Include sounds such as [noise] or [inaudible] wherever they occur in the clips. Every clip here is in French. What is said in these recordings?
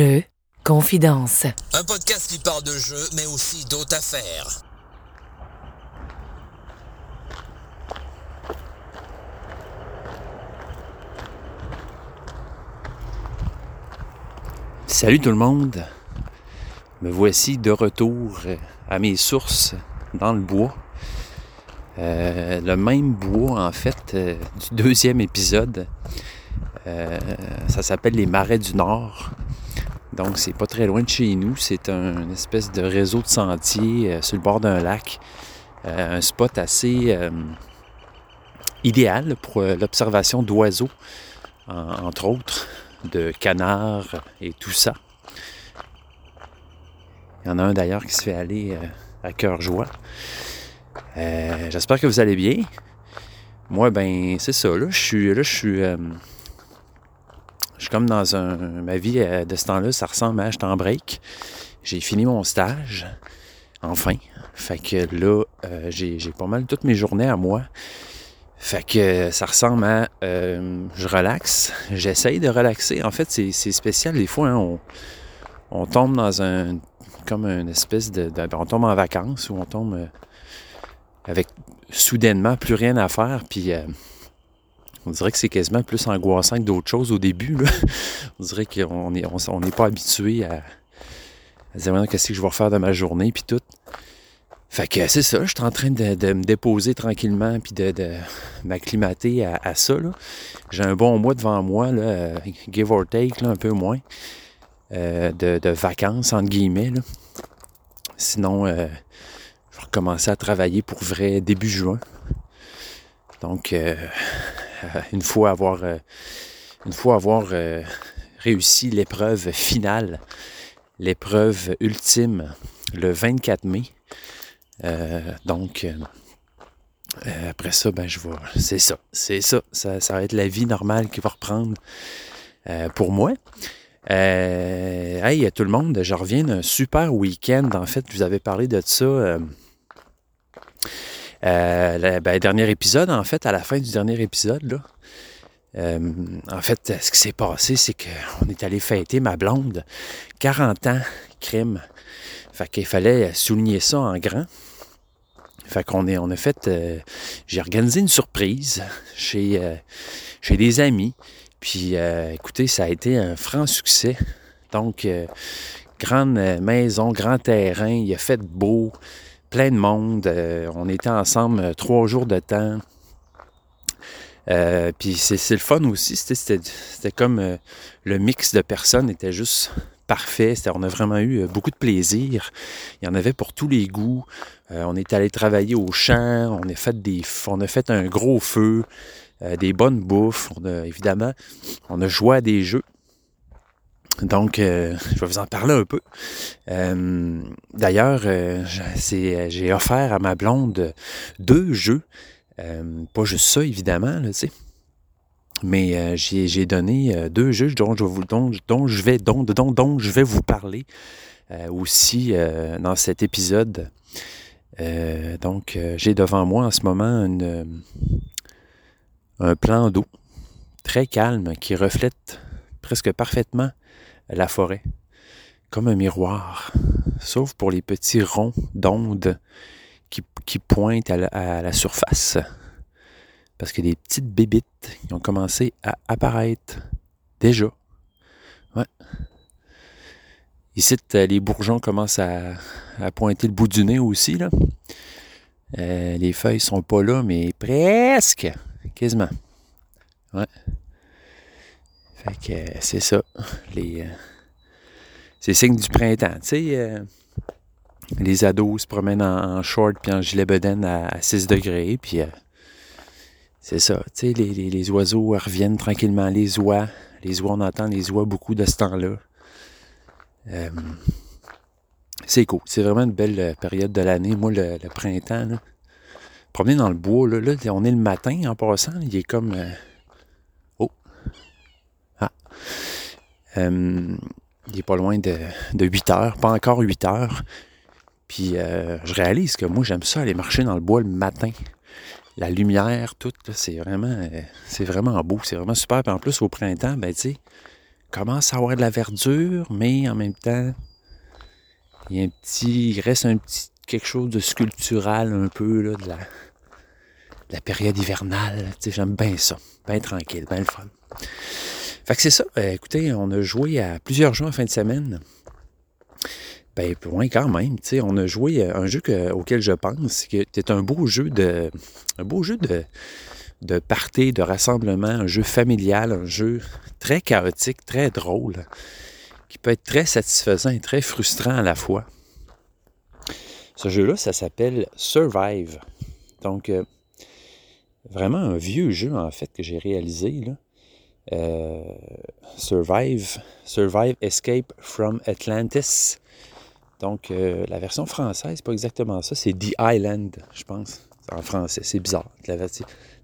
Jeu, confidence. Un podcast qui parle de jeux, mais aussi d'autres affaires. Salut tout le monde. Me voici de retour à mes sources dans le bois. Euh, le même bois, en fait, euh, du deuxième épisode. Euh, ça s'appelle les Marais du Nord. Donc, c'est pas très loin de chez nous. C'est un une espèce de réseau de sentiers sur le bord d'un lac. un spot assez idéal pour l'observation d'oiseaux, entre autres, de canards et tout ça. Il y en a un d'ailleurs qui se fait aller à cœur joie. Euh, j'espère que vous allez bien. Moi, ben, c'est ça. Là, je suis. Là, je suis. Euh, je suis comme dans un. Ma vie euh, de ce temps-là, ça ressemble à. Je en break. J'ai fini mon stage. Enfin. Fait que là, j'ai pas mal toutes mes journées à moi. Fait que ça ressemble à. je relaxe. J'essaye de relaxer. En fait, c'est spécial. Des fois, hein, on, on, tombe dans un. Comme une espèce de. On tombe en vacances ou on tombe avec soudainement plus rien à faire, puis euh, on dirait que c'est quasiment plus angoissant que d'autres choses au début. [laughs] on dirait qu'on n'est on, pas habitué à, dire qu'est-ce que je vais refaire de ma journée, puis tout. Fait que c'est ça, je suis en train de, me déposer tranquillement puis de, m'acclimater à, ça. J'ai un bon mois devant moi, là, give or take, un peu moins, euh, de, vacances, entre guillemets. Sinon, euh, commencer à travailler pour vrai début juin. Donc, euh, [laughs] une fois avoir, euh, une fois avoir euh, réussi l'épreuve finale, l'épreuve ultime, le 24 mai. donc, après ça, ben, je vais. C'est ça. C'est ça. ça. ça. va être la vie normale qui va reprendre pour moi. hey, tout le monde, je reviens d'un super week-end. En fait, vous avais parlé de ça euh, le ben, dernier épisode, en fait, à la fin du dernier épisode, euh, en fait, ce qui s'est passé, c'est qu'on est allé fêter ma blonde 40 ans, crime. Fait qu'il fallait souligner ça en grand. Fait qu'on a fait, euh, j'ai organisé une surprise chez, chez des amis. Puis, écoutez, ça a été un franc succès. Donc, grande maison, grand terrain, il a fait beau plein de monde. Euh, on était ensemble euh, trois jours de temps. Euh, puis c'est le fun aussi. C'était comme le mix de personnes était juste parfait. On a vraiment eu beaucoup de plaisir. Il y en avait pour tous les goûts. on est allé travailler au champ. On a fait, des, on a fait un gros feu, des bonnes bouffes. évidemment, on a joué à des jeux. Donc, euh, [laughs] je vais vous en parler un peu. Euh, d'ailleurs, euh, j'ai offert à ma blonde deux jeux. pas juste ça, évidemment, tu sais. Mais j'ai donné deux jeux dont je, dont, je vais, dont, dont, je vais vous parler aussi dans cet épisode. donc, j'ai devant moi en ce moment un plan d'eau très calme qui reflète presque parfaitement la forêt, comme un miroir, sauf pour les petits ronds d'ondes qui, pointent à la, surface. Parce que des petites bébites qui ont commencé à apparaître déjà. Ouais. Ici, les bourgeons commencent à, pointer le bout du nez aussi. Là. Euh, les feuilles sont pas là, mais presque. Quasiment. Ouais. Fait que euh, c'est ça. Les, euh, c'est signe du printemps. Tu sais, euh, les ados se promènent en, short puis en gilet bedaine à, 6 degrés. Puis c'est ça. Tu sais, les, oiseaux reviennent tranquillement. Les oies. Les oies, on entend les oies beaucoup de ce temps-là. c'est cool. C'est vraiment une belle période de l'année. Moi, le, printemps, là, promener dans le bois, là, là, on est le matin en passant. Il est comme. Il est pas loin de, 8 heures, pas encore 8 heures. Puis euh, je réalise que moi, j'aime ça aller marcher dans le bois le matin. La lumière, tout, c'est vraiment, euh, vraiment beau, c'est vraiment super. Puis en plus, au printemps, ben tu commence à avoir de la verdure, mais en même temps, il y a un petit. Il reste un petit quelque chose de sculptural un peu là, de, la, de la période hivernale. J'aime bien ça. Bien tranquille, bien le fun. Fait que c'est ça. Euh, écoutez, on a joué à plusieurs jeux en fin de semaine. Ben, loin quand même. Tu sais, on a joué un jeu auquel je pense que c'est un beau jeu de. Un beau jeu de de de rassemblement, un jeu familial, un jeu très chaotique, très drôle, qui peut être très satisfaisant et très frustrant à la fois. Ce jeu-là, ça s'appelle Survive. Donc, euh, vraiment un vieux jeu, en fait, que j'ai réalisé. Là. Euh, Survive, Survive Escape from Atlantis. Donc, euh, la version française, pas exactement ça, c'est The Island, je pense, en français. C'est bizarre. La,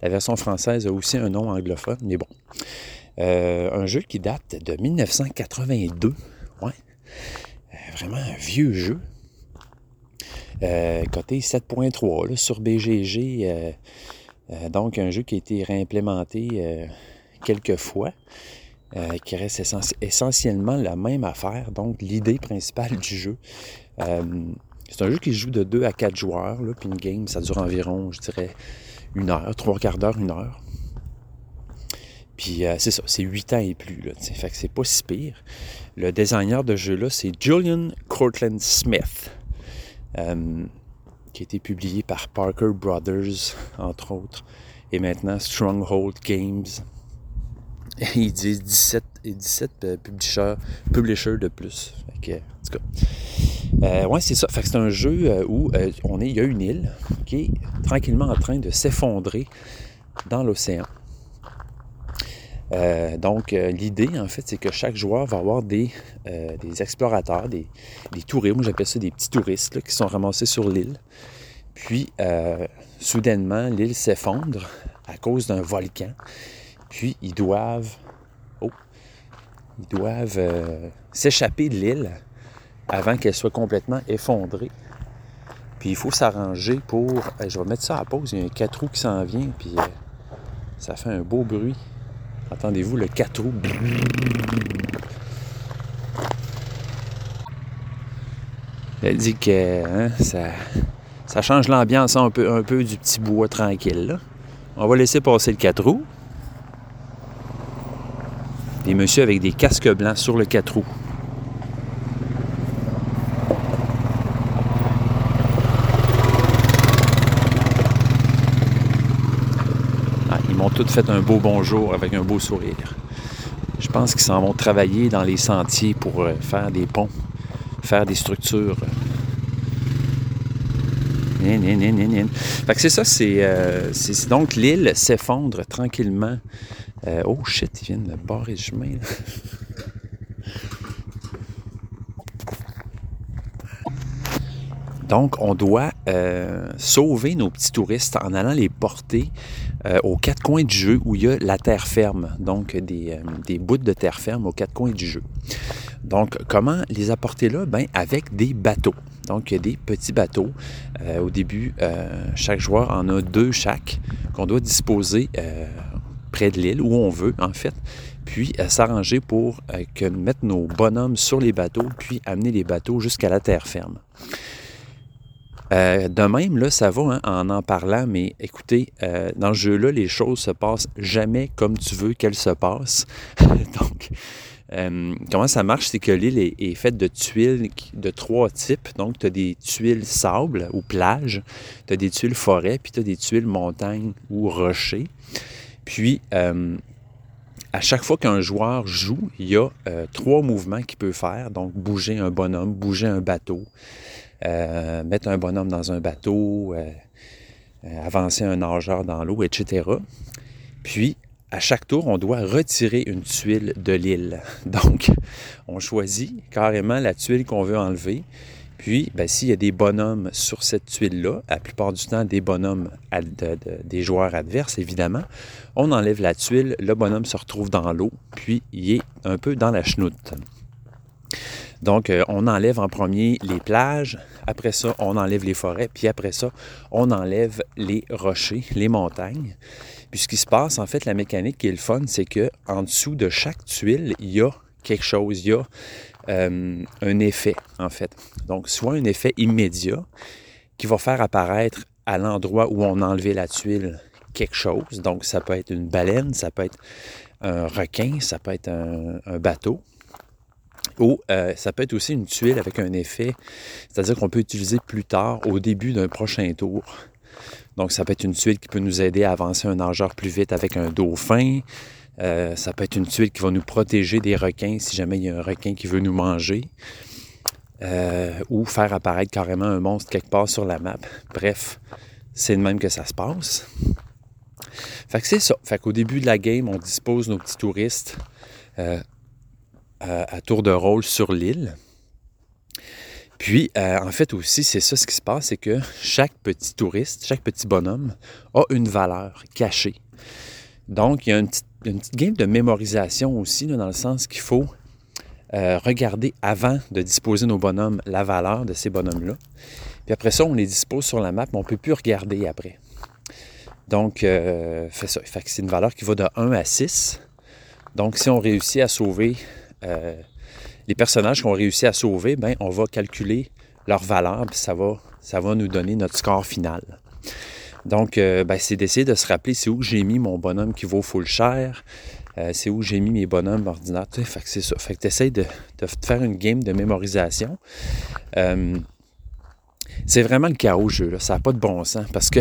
version française a aussi un nom anglophone, mais bon. un jeu qui date de 1982. Ouais. vraiment un vieux jeu. Euh, côté 7.3 sur BGG. Euh, euh, donc, un jeu qui a été réimplémenté quelques fois, qui reste essentiellement la même affaire. Donc, l'idée principale du jeu. c'est un jeu qui se joue de 2 à 4 joueurs. Puis une game, ça dure environ, je dirais, une heure, trois quarts d'heure, une heure. Puis c'est ça, c'est 8 ans et plus. Fait que c'est pas si pire. Le designer de jeu-là, c'est Julian Cortland Smith. Euh, qui a été publié par Parker Brothers, entre autres, et maintenant Stronghold Games. [laughs] ils disent 17, et 17 euh, publishers, de plus. en tout cas. Euh, ouais, c'est ça. C'est un jeu où on est, il y a une île qui est tranquillement en train de s'effondrer dans l'océan. Euh, donc, euh, l'idée, en fait, c'est que chaque joueur va avoir des, euh, explorateurs, des, des touristes, moi j'appelle ça des petits touristes, qui sont ramassés sur l'île. Puis, soudainement, l'île s'effondre à cause d'un volcan. Puis, ils doivent, oh, ils doivent s'échapper de l'île avant qu'elle soit complètement effondrée. Puis, il faut s'arranger pour... je vais mettre ça à pause, il y a un 4 roues qui s'en vient, puis ça fait un beau bruit. Entendez-vous le 4 roues? Elle dit que hein, ça, change l'ambiance un peu, un peu du petit bois tranquille. On va laisser passer le 4 roues. Des messieurs avec des casques blancs sur le 4 roues. toutes fait un beau bonjour avec un beau sourire. Je pense qu'ils s'en vont travailler dans les sentiers pour euh, faire des ponts, faire des structures. Fait que c'est ça, euh, c'est, donc l'île s'effondre tranquillement. Euh, oh shit, ils viennent de barrer le chemin. Donc, on doit sauver nos petits touristes en allant les porter euh, aux quatre coins du jeu où il y a la terre ferme, donc des, euh, bouts de terre ferme aux quatre coins du jeu. Donc, comment les apporter là? Ben, avec des bateaux. Donc, il y a des petits bateaux. Euh, au début, chaque joueur en a deux chaque qu'on doit disposer près de l'île, où on veut, en fait. Puis, s'arranger pour que mettre nos bonhommes sur les bateaux, puis amener les bateaux jusqu'à la terre ferme. Euh, de même, là, ça va hein, en en parlant, mais écoutez, euh, dans le jeu-là, les choses se passent jamais comme tu veux qu'elles se passent. [laughs] Donc, euh, comment ça marche? C'est que l'île est, faite de tuiles de trois types. Donc, tu as des tuiles sable ou plage, tu as des tuiles forêt, puis tu as des tuiles montagne ou rocher. Puis, à chaque fois qu'un joueur joue, il y a trois mouvements qu'il peut faire. Donc, bouger un bonhomme, bouger un bateau, euh, mettre un bonhomme dans un bateau, euh, euh, avancer un nageur dans l'eau, etc. Puis, à chaque tour, on doit retirer une tuile de l'île. [laughs] Donc, on choisit carrément la tuile qu'on veut enlever. Puis, ben, s'il y a des bonhommes sur cette tuile-là, la plupart du temps des bonhommes des joueurs adverses, évidemment, on enlève la tuile, le bonhomme se retrouve dans l'eau, puis il est un peu dans la chenoute. Donc, euh, on enlève en premier les plages, après ça, on enlève les forêts, puis après ça, on enlève les rochers, les montagnes. Puis ce qui se passe, en fait, la mécanique qui est le fun, c'est que en dessous de chaque tuile, il y a quelque chose, il y a euh, un effet, en fait. Donc, soit un effet immédiat qui va faire apparaître à l'endroit où on a enlevé la tuile quelque chose. Donc, ça peut être une baleine, ça peut être un requin, ça peut être un, bateau. Ou euh, ça peut être aussi une tuile avec un effet, c'est-à-dire qu'on peut utiliser plus tard au début d'un prochain tour. Donc, ça peut être une tuile qui peut nous aider à avancer un nageur plus vite avec un dauphin. Euh, ça peut être une tuile qui va nous protéger des requins si jamais il y a un requin qui veut nous manger. Euh, ou faire apparaître carrément un monstre quelque part sur la map. Bref, c'est de même que ça se passe. Fait que c'est ça. Fait qu'au début de la game, on dispose nos petits touristes euh, à, tour de rôle sur l'île. Puis, en fait aussi, c'est ça ce qui se passe, c'est que chaque petit touriste, chaque petit bonhomme a une valeur cachée. Donc, il y a une petite, game de mémorisation aussi, dans le sens qu'il faut euh, regarder avant de disposer nos bonhommes la valeur de ces bonhommes-là. Puis après ça, on les dispose sur la map, mais on ne peut plus regarder après. Donc, euh, c'est une valeur qui va de 1 à 6. Donc, si on réussit à sauver euh, les personnages qu'on réussit à sauver, ben, on va calculer leur valeur, puis ça va, ça va nous donner notre score final. Donc, euh, ben, c'est d'essayer de se rappeler c'est où j'ai mis mon bonhomme qui vaut full cher, c'est où j'ai mis mes bonhommes ordinateurs. Fait que c'est ça. Fait que tu essaies de, faire une game de mémorisation. c'est vraiment le chaos jeu, là. ça n'a pas de bon sens parce que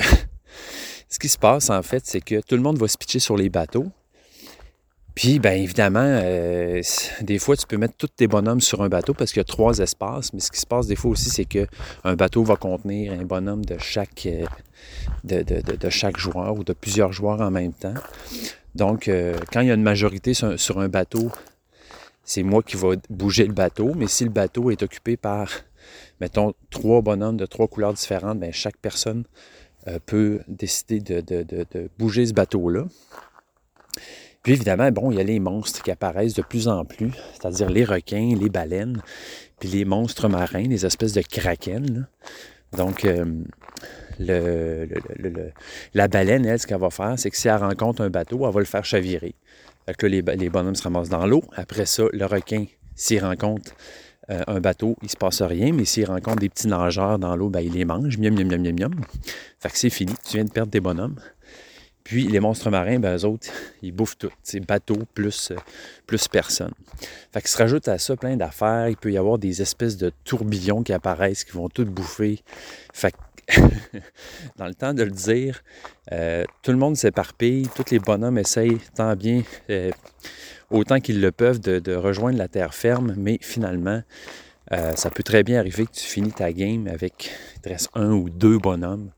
[laughs] ce qui se passe, en fait, c'est que tout le monde va se pitcher sur les bateaux. Puis, bien évidemment, euh, des fois, tu peux mettre tous tes bonhommes sur un bateau parce qu'il y a trois espaces. Mais ce qui se passe des fois aussi, c'est qu'un bateau va contenir un bonhomme de chaque, euh, de, chaque joueur ou de plusieurs joueurs en même temps. Donc, euh, quand il y a une majorité sur, un bateau, c'est moi qui va bouger le bateau. Mais si le bateau est occupé par, mettons, trois bonhommes de trois couleurs différentes, bien, chaque personne peut décider de, bouger ce bateau-là. Puis évidemment, bon, il y a les monstres qui apparaissent de plus en plus, c'est-à-dire les requins, les baleines, puis les monstres marins, les espèces de kraken. Donc, euh, la baleine, elle, ce qu'elle va faire, c'est que si elle rencontre un bateau, elle va le faire chavirer. Fait que les, bonhommes se ramassent dans l'eau. Après ça, le requin, s'il rencontre euh, un bateau, il se passe rien, mais s'il rencontre des petits nageurs dans l'eau, ben, il les mange. Miam, miam, miam, miam, miam. Fait que c'est fini. Tu viens de perdre tes bonhommes. Puis les monstres marins, ben, eux autres, [laughs] ils bouffent tout. C'est bateau plus, euh, plus personne. Fait que se rajoute à ça plein d'affaires. Il peut y avoir des espèces de tourbillons qui apparaissent, qui vont tout bouffer. Fait que, [laughs] dans le temps de le dire, euh, tout le monde s'éparpille, tous les bonhommes essayent tant bien autant qu'ils le peuvent de, rejoindre la terre ferme, mais finalement, euh, ça peut très bien arriver que tu finis ta game avec, il te reste un ou deux bonhommes,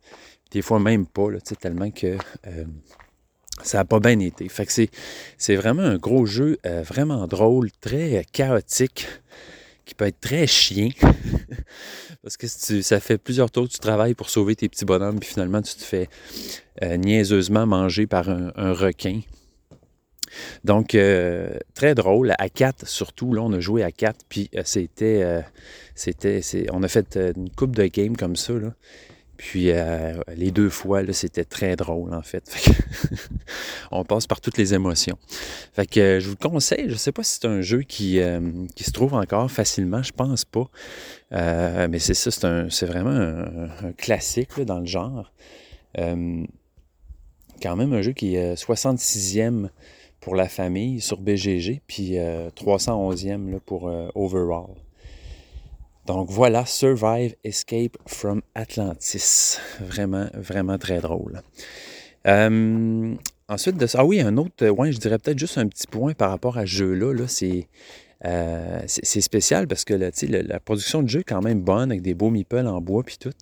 des fois même pas, tellement que euh, ça n'a pas bien été. Fait que c'est, vraiment un gros jeu, euh, vraiment drôle, très chaotique, qui peut être très chien. [laughs] Parce que ça fait plusieurs tours que tu travailles pour sauver tes petits bonhommes, puis finalement tu te fais niaiseusement manger par un requin. Donc, euh, très drôle. À 4, surtout, là, on a joué à 4, puis euh, c'était, euh, c'était, on a fait une coupe de games comme ça, là. Puis les deux fois, là, c'était très drôle, en fait. [laughs] on passe par toutes les émotions. Fait que je vous le conseille. Je ne sais pas si c'est un jeu qui, qui, se trouve encore facilement. Je pense pas. mais c'est ça, c'est, vraiment un, classique dans le genre. quand même un jeu qui est 66e pour la famille sur BGG, puis 311e euh, pour euh, Overall. Donc voilà, Survive Escape from Atlantis. Vraiment, vraiment très drôle. Euh, ensuite de ça, ah oui, un autre, ouais, je dirais peut-être juste un petit point par rapport à ce jeu-là. -là, c'est, c'est spécial parce que là, la, la production de jeu est quand même bonne avec des beaux meeples en bois puis tout.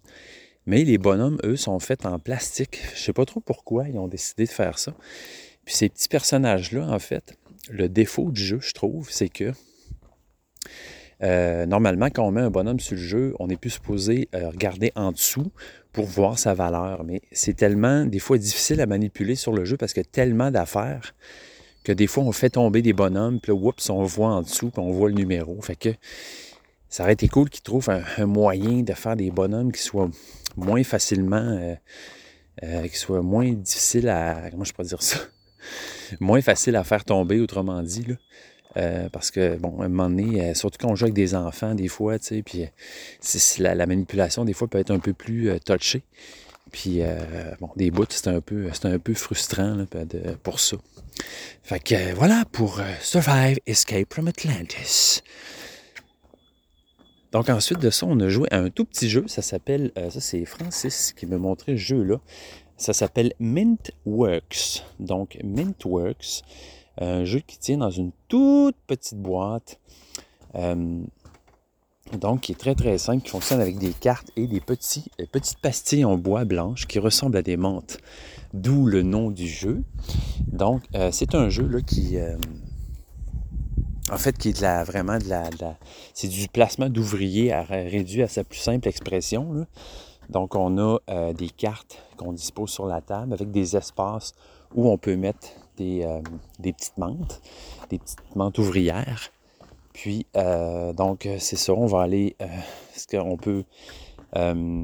Mais les bonhommes, eux, sont faits en plastique. Je sais pas trop pourquoi ils ont décidé de faire ça. Puis ces petits personnages-là, en fait, le défaut du jeu, je trouve, c'est que euh, normalement, quand on met un bonhomme sur le jeu, on n'est plus supposé euh, regarder en dessous pour voir sa valeur. Mais c'est tellement, des fois, difficile à manipuler sur le jeu parce qu'il y a tellement d'affaires que des fois, on fait tomber des bonhommes, puis là, oups, on voit en dessous, puis on voit le numéro. Fait que ça aurait été cool qu'ils trouvent un, moyen de faire des bonhommes qui soient moins facilement, euh, qui soient moins difficiles à, comment je peux dire ça, [laughs] moins facile à faire tomber, autrement dit. Euh, parce que, bon, à un moment donné, euh, surtout quand on joue avec des enfants, des fois, tu sais, puis euh, la, la manipulation, des fois, peut être un peu plus touchée. Puis, bon, des bouts, c'est un peu, un peu frustrant là, de- pour ça. Fait que, voilà pour Survive Escape from Atlantis. Donc, ensuite de ça, on a joué à un tout petit jeu. Ça s'appelle, ça c'est Francis qui m'a montré ce jeu-là. Ça s'appelle Mintworks. Donc, Mintworks, un jeu qui tient dans une toute petite boîte. euh, donc, qui est très très simple, qui fonctionne avec des cartes et des petits, des petites pastilles en bois blanche qui ressemblent à des menthes. D'où le nom du jeu. Donc, euh, c'est un jeu là, qui, euh, en fait, qui est de la, vraiment de la, c'est du placement d'ouvriers réduit à sa plus simple expression. Donc, on a euh, des cartes qu'on dispose sur la table avec des espaces où on peut mettre des, euh, des petites menthes, des petites menthes ouvrières. Puis, euh, donc, c'est ça, on va aller, euh, ce qu'on peut, euh,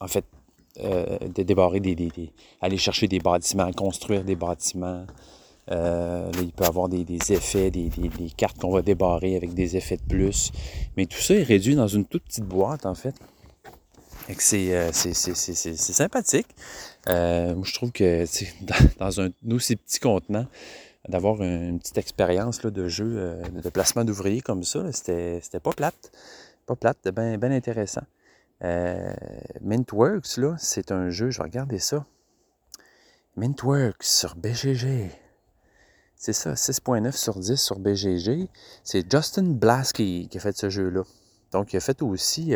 en fait, dé- débarrer des, aller chercher des bâtiments, construire des bâtiments. Là, il peut y avoir des, effets, des, cartes qu'on va débarrer avec des effets de plus. Mais tout ça est réduit dans une toute petite boîte, en fait. C'est sympathique. Euh, moi, je trouve que [laughs] dans, un aussi petit contenant, d'avoir une petite expérience là, de jeu, euh, de placement d'ouvriers comme ça, c'était, pas plate. Pas plate, bien bien intéressant. Euh, Mintworks, là, c'est un jeu, je vais regarder ça. Mintworks sur BGG. C'est ça, 6.9 sur 10 sur BGG. C'est Justin Blasky qui a fait ce jeu-là. Donc, il a fait aussi,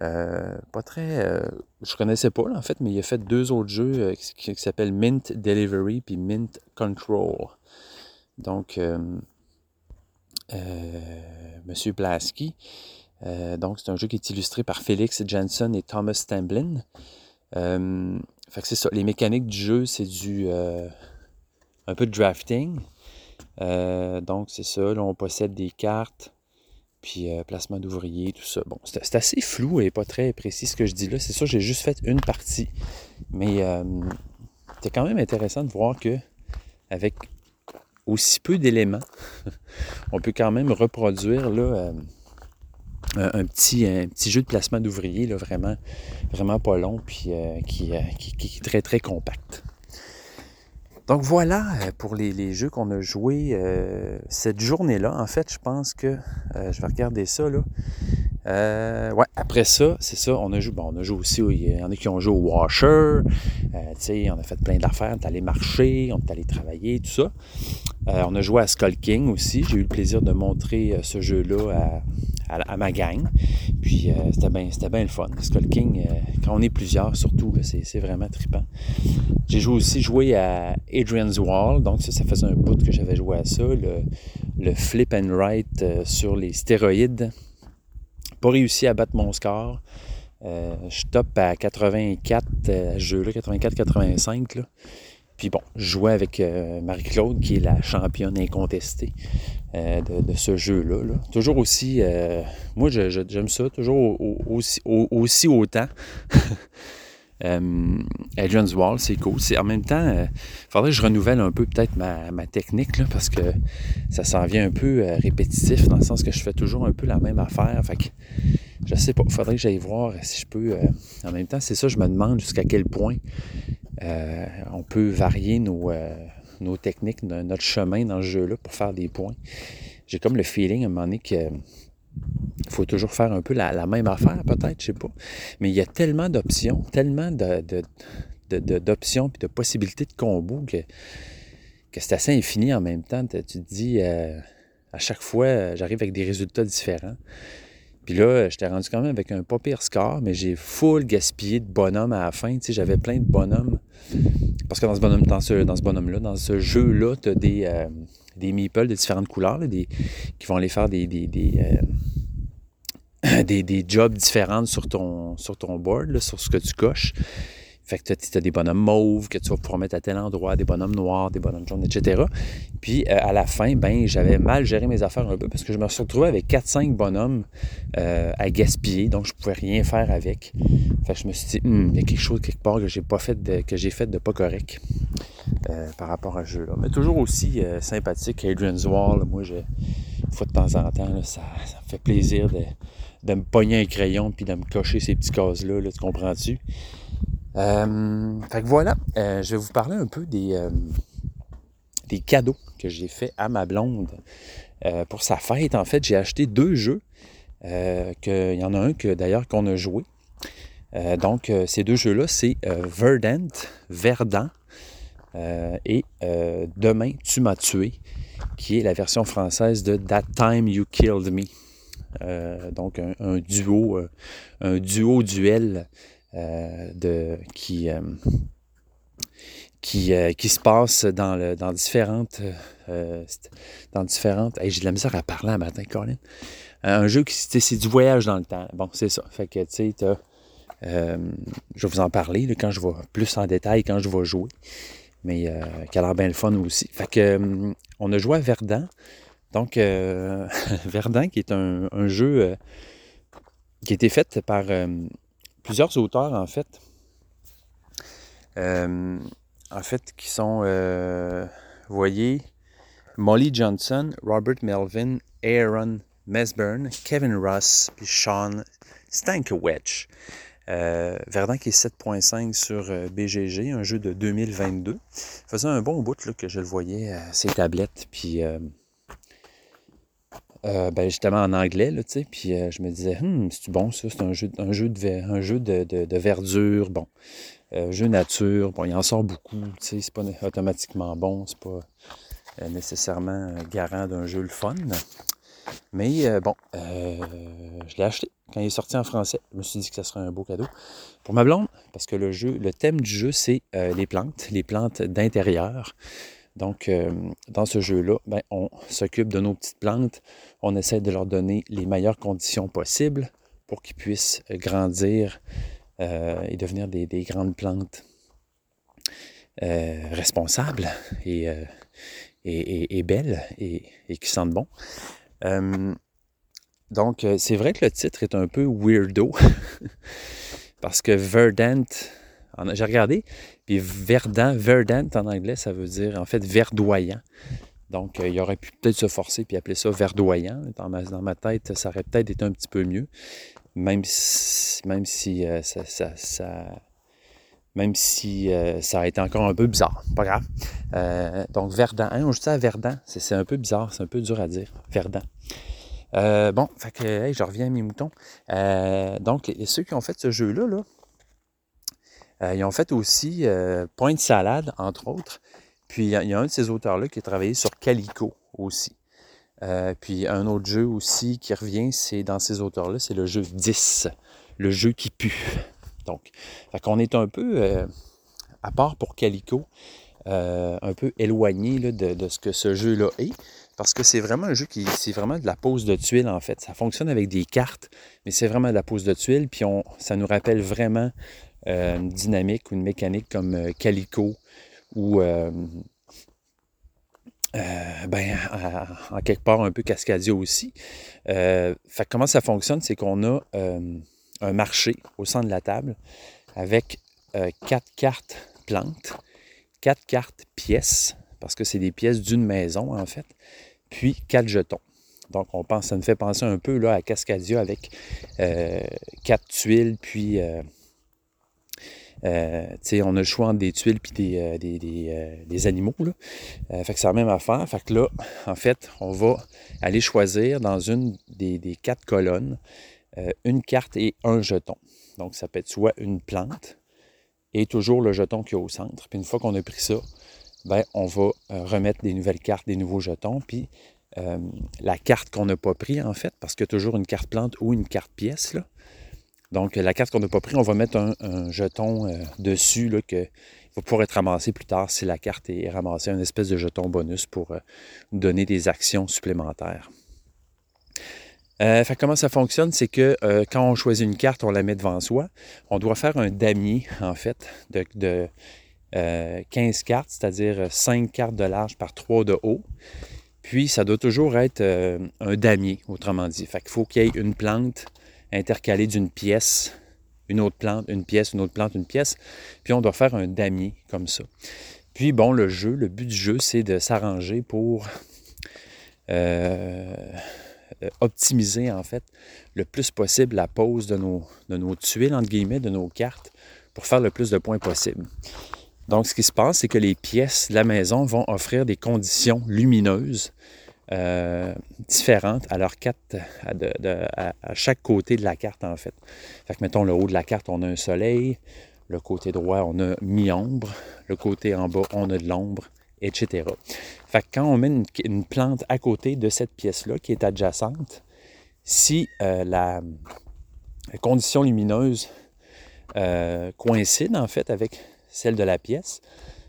euh, pas très, euh, je connaissais pas en fait, mais il a fait deux autres jeux euh, qui, s'appellent Mint Delivery puis Mint Control. Donc, Monsieur Blasky, donc c'est un jeu qui est illustré par Félix Jensen et Thomas Stamblin. Fait que c'est ça, les mécaniques du jeu, c'est du un peu de drafting. Donc c'est ça, là on possède des cartes, puis euh, placement d'ouvriers, tout ça. Bon, c'est assez flou et pas très précis ce que je dis là. C'est ça, j'ai juste fait une partie. Mais euh, c'est quand même intéressant de voir que avec aussi peu d'éléments, [laughs] on peut quand même reproduire là, euh, un, petit, jeu de placement d'ouvriers vraiment, vraiment pas long, puis qui, euh, qui- qui est très très compact. Donc voilà euh, pour les, les jeux qu'on a joués euh, cette journée-là. En fait, je pense que euh, je vais regarder ça là. Ouais, après ça, c'est ça, on a joué, bon, on a joué aussi, il y en a qui ont joué au Washer, on a fait plein d'affaires, on est allé marcher, on est allé travailler, tout ça. On a joué à Skull King aussi, j'ai eu le plaisir de montrer ce jeu-là à, à- ma gang, puis euh, c'était bien le fun. Skull King, euh, quand on est plusieurs surtout, c'est vraiment trippant. J'ai joué aussi joué à Adrian's Wall, donc ça, ça faisait un bout que j'avais joué à ça, le, flip and write euh, sur les stéroïdes. Pas réussi à battre mon score. Euh, je top à 84 euh, à ce jeu-là, 84-85. Puis bon, je jouais avec euh, Marie-Claude, qui est la championne incontestée euh, de, ce jeu-là. là. Toujours aussi, euh, moi j'aime ça, toujours au- au- aussi, au- aussi autant. [laughs] Adrian's Wall, c'est cool. C'est, en même temps, il faudrait que je renouvelle un peu peut-être ma, technique, là, parce que ça s'en vient un peu répétitif, dans le sens que je fais toujours un peu la même affaire. Fait que je sais pas, il faudrait que j'aille voir si je peux. en même temps, c'est ça, je me demande jusqu'à quel point euh, on peut varier nos, euh, techniques, no- notre chemin dans ce jeu-là pour faire des points. J'ai comme le feeling à un moment donné que faut toujours faire un peu la, même affaire, peut-être, je sais pas. Mais il y a tellement d'options, tellement de, de- de- de- d'options et de possibilités de combos que, c'est assez infini en même temps. Tu te dis, euh, à chaque fois, j'arrive avec des résultats différents. Puis là, j'étais rendu quand même avec un pas pire score, mais j'ai full gaspillé de bonhommes à la fin. J'avais plein de bonhommes. Parce que dans ce bonhomme, dans ce, dans ce bonhomme-là, dans ce jeu-là, tu as des, euh, des meeples de différentes couleurs des, qui vont aller faire des, des, des, euh, [coughs] des, des jobs différents sur ton, sur ton board, sur ce que tu coches. Fait que tu as, des bonhommes mauves que tu vas pouvoir mettre à tel endroit, des bonhommes noirs, des bonhommes jaunes, etc. Puis euh, à la fin, ben j'avais mal géré mes affaires un peu parce que je me suis retrouvé avec 4-5 bonhommes euh, à gaspiller, donc je pouvais rien faire avec. Fait que je me suis dit, Hum, il y a quelque chose quelque part que j'ai pas fait de, que j'ai fait de pas correct. par rapport à ce jeu-là. Mais toujours aussi sympathique, Adrian's Wall. Moi, je, une fois de temps en temps, ça, me fait plaisir de, me pogner un crayon puis de me cocher ces petits cases-là, tu comprends-tu? Fait que voilà, je vais vous parler un peu des, des cadeaux que j'ai fait à ma blonde pour sa fête. En fait, j'ai acheté deux jeux. il y en a un que d'ailleurs qu'on a joué. Euh, donc, euh, ces deux jeux-là, c'est euh, Verdant, Verdant et Demain, tu m'as tué, qui est la version française de That Time You Killed Me. donc, un, duo, un duo duel de, qui, qui, qui, se passe dans, le, dans différentes. dans différentes. j'ai de la misère à parler un matin, Colin. Un jeu qui c'est du voyage dans le temps. Bon, c'est ça. Fait que, tu sais, euh, je vais vous en parler quand je vais plus en détail, quand je vais jouer. Mais euh, qui a l'air bien le fun aussi. Fait que, euh, on a joué à Verdun. Donc, [laughs] Verdun, qui est un, jeu qui a été fait par plusieurs auteurs, en fait. fait, qui sont, vous voyez, Molly Johnson, Robert Melvin, Aaron Mesburn, Kevin Ross, puis Sean Stankiewicz. Euh, Verdun qui est 7.5 sur euh, BGG, un jeu de 2022. Ça faisait un bon bout là, que je le voyais à ses tablettes, puis euh, ben, justement en anglais, là, puis je me disais, hmm, c'est bon ça, c'est un jeu, un jeu, de, un jeu de, verdure, bon, jeu nature, bon, il en sort beaucoup, c'est pas automatiquement bon, c'est pas nécessairement garant d'un jeu le fun. Mais euh, bon, euh, je l'ai acheté quand il est sorti en français. Je me suis dit que ce serait un beau cadeau pour ma blonde, parce que le jeu, le thème du jeu, c'est euh, les plantes, les plantes d'intérieur. Donc, dans ce jeu-là, ben, on s'occupe de nos petites plantes. On essaie de leur donner les meilleures conditions possibles pour qu'ils puissent grandir et devenir des, grandes plantes responsables et, et, belles et, qui sentent bon. Euh, donc, euh, c'est vrai que le titre est un peu weirdo. [laughs] parce que verdant, j'ai regardé, puis verdant, verdant en anglais, ça veut dire en fait verdoyant. Donc, euh, il aurait pu peut-être se forcer puis appeler ça verdoyant. Dans ma, tête, ça aurait peut-être été un petit peu mieux. Même si, si ça, ça, même si ça a été encore un peu bizarre. Pas grave. donc, verdant. Hein, on joue ça à verdant. C'est un peu bizarre, c'est un peu dur à dire. Verdant. Euh, bon, fait que, je reviens à mes moutons. Euh, donc, ceux qui ont fait ce jeu-là, là, euh, ils ont fait aussi Point de salade, entre autres. Puis, il y, a un de ces auteurs-là qui a travaillé sur Calico aussi. puis, un autre jeu aussi qui revient, c'est dans ces auteurs-là, c'est le jeu 10, le jeu qui pue. Donc, fait qu'on est un peu, à part pour Calico, un peu éloigné de, de, ce que ce jeu-là est. Parce que c'est vraiment un jeu qui. C'est vraiment de la pose de tuiles, en fait. Ça fonctionne avec des cartes, mais c'est vraiment de la pose de tuiles. Puis on, ça nous rappelle vraiment euh, une dynamique ou une mécanique comme euh, Calico ou. Euh, ben, en quelque part un peu Cascadia aussi. fait comment ça fonctionne, c'est qu'on a un marché au centre de la table avec quatre cartes plantes, quatre cartes pièces, parce que c'est des pièces d'une maison en fait, puis quatre jetons. Donc, on pense, ça nous fait penser un peu là, à Cascadia avec euh, quatre tuiles, puis euh, euh, on a le choix entre des tuiles puis des, des, animaux. Là. fait que c'est la même affaire. Fait que là, en fait, on va aller choisir dans une des, quatre colonnes une carte et un jeton. Donc, ça peut être soit une plante et toujours le jeton qui est au centre. Puis une fois qu'on a pris ça, ben, on va euh, remettre des nouvelles cartes, des nouveaux jetons, puis euh, la carte qu'on n'a pas pris, en fait, parce qu'il y a toujours une carte plante ou une carte pièce. Donc, la carte qu'on n'a pas pris, on va mettre un, jeton euh, dessus là, que va pouvoir être ramassé plus tard si la carte est ramassée, une espèce de jeton bonus pour nous donner des actions supplémentaires. fait, comment ça fonctionne? C'est que quand on choisit une carte, on la met devant soi. On doit faire un damier, en fait, de 15 euh, cartes, c'est-à-dire 5 cartes de large par 3 de haut. Puis, ça doit toujours être euh, un damier, autrement dit. Fait qu'il faut qu'il y ait une plante intercalée d'une pièce, une autre plante, une pièce, une autre plante, une pièce. Puis, on doit faire un damier comme ça. Puis bon, le jeu, le but du jeu, c'est de s'arranger pour euh, optimiser en fait le plus possible la pose de nos, de nos tuiles, entre guillemets, de nos cartes, pour faire le plus de points possible. Donc, ce qui se passe, c'est que les pièces de la maison vont offrir des conditions lumineuses euh, différentes à leur carte, à, chaque côté de la carte, en fait. Fait que, mettons, le haut de la carte, on a un soleil. Le côté droit, on a mi-ombre. Le côté en bas, on a de l'ombre, etc. Fait que quand on met une, plante à côté de cette pièce-là, qui est adjacente, si euh, la, condition lumineuse euh, coïncide, en fait, avec celle de la pièce,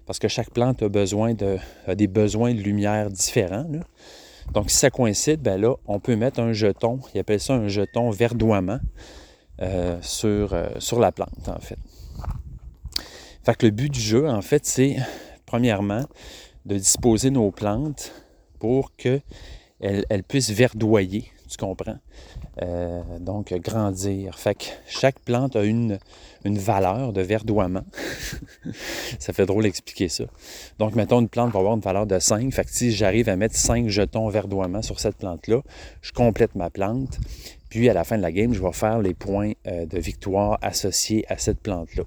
parce que chaque plante a, besoin de, a des besoins de lumière différents. Donc, si ça coïncide, ben là, on peut mettre un jeton, il appelle ça un jeton verdoiement, euh, sur, euh, sur la plante, en fait. Fait le but du jeu, en fait, c'est, premièrement, de disposer nos plantes pour qu'elles elles puissent verdoyer, tu comprends? Euh, donc, grandir. Fait que chaque plante a une, valeur de verdoiement. [laughs] ça fait drôle d'expliquer ça. Donc, mettons, une plante va avoir une valeur de 5. Fait que si j'arrive à mettre 5 jetons verdoiement sur cette plante-là, je complète ma plante. Puis, à la fin de la game, je vais faire les points euh, de victoire associés à cette plante-là.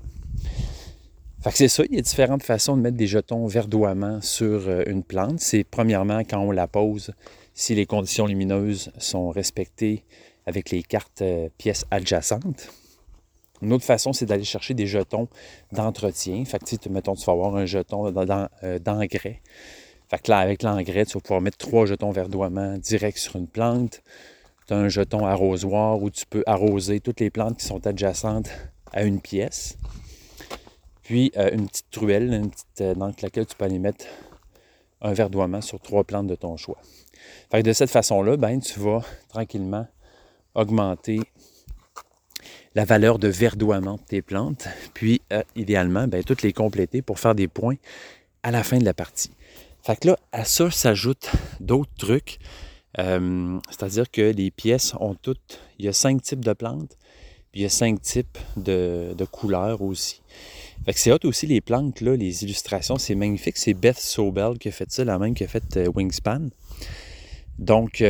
Fait que c'est ça, il y a différentes façons de mettre des jetons verdoiement sur euh, une plante. C'est premièrement quand on la pose, si les conditions lumineuses sont respectées avec les cartes euh, pièces adjacentes. Une autre façon, c'est d'aller chercher des jetons d'entretien. Fait que, tu, mettons, tu vas avoir un jeton euh, d'engrais. Fait que là, avec l'engrais, tu vas pouvoir mettre trois jetons verdoiement direct sur une plante. Tu as un jeton arrosoir où tu peux arroser toutes les plantes qui sont adjacentes à une pièce. Puis euh, une petite truelle, dans laquelle tu peux aller mettre un verdoiement sur trois plantes de ton choix. De cette façon-là, ben, tu vas tranquillement augmenter la valeur de verdoiement de tes plantes, puis euh, idéalement, ben, toutes les compléter pour faire des points à la fin de la partie. Fait que là, à ça s'ajoutent d'autres trucs. Euh, c'est-à-dire que les pièces ont toutes, il y a cinq types de plantes, puis il y a cinq types de, couleurs aussi. Fait que c'est hot aussi les plantes, là, les illustrations, c'est magnifique. C'est Beth Sobel qui a fait ça, la même qui a fait euh, Wingspan. Donc,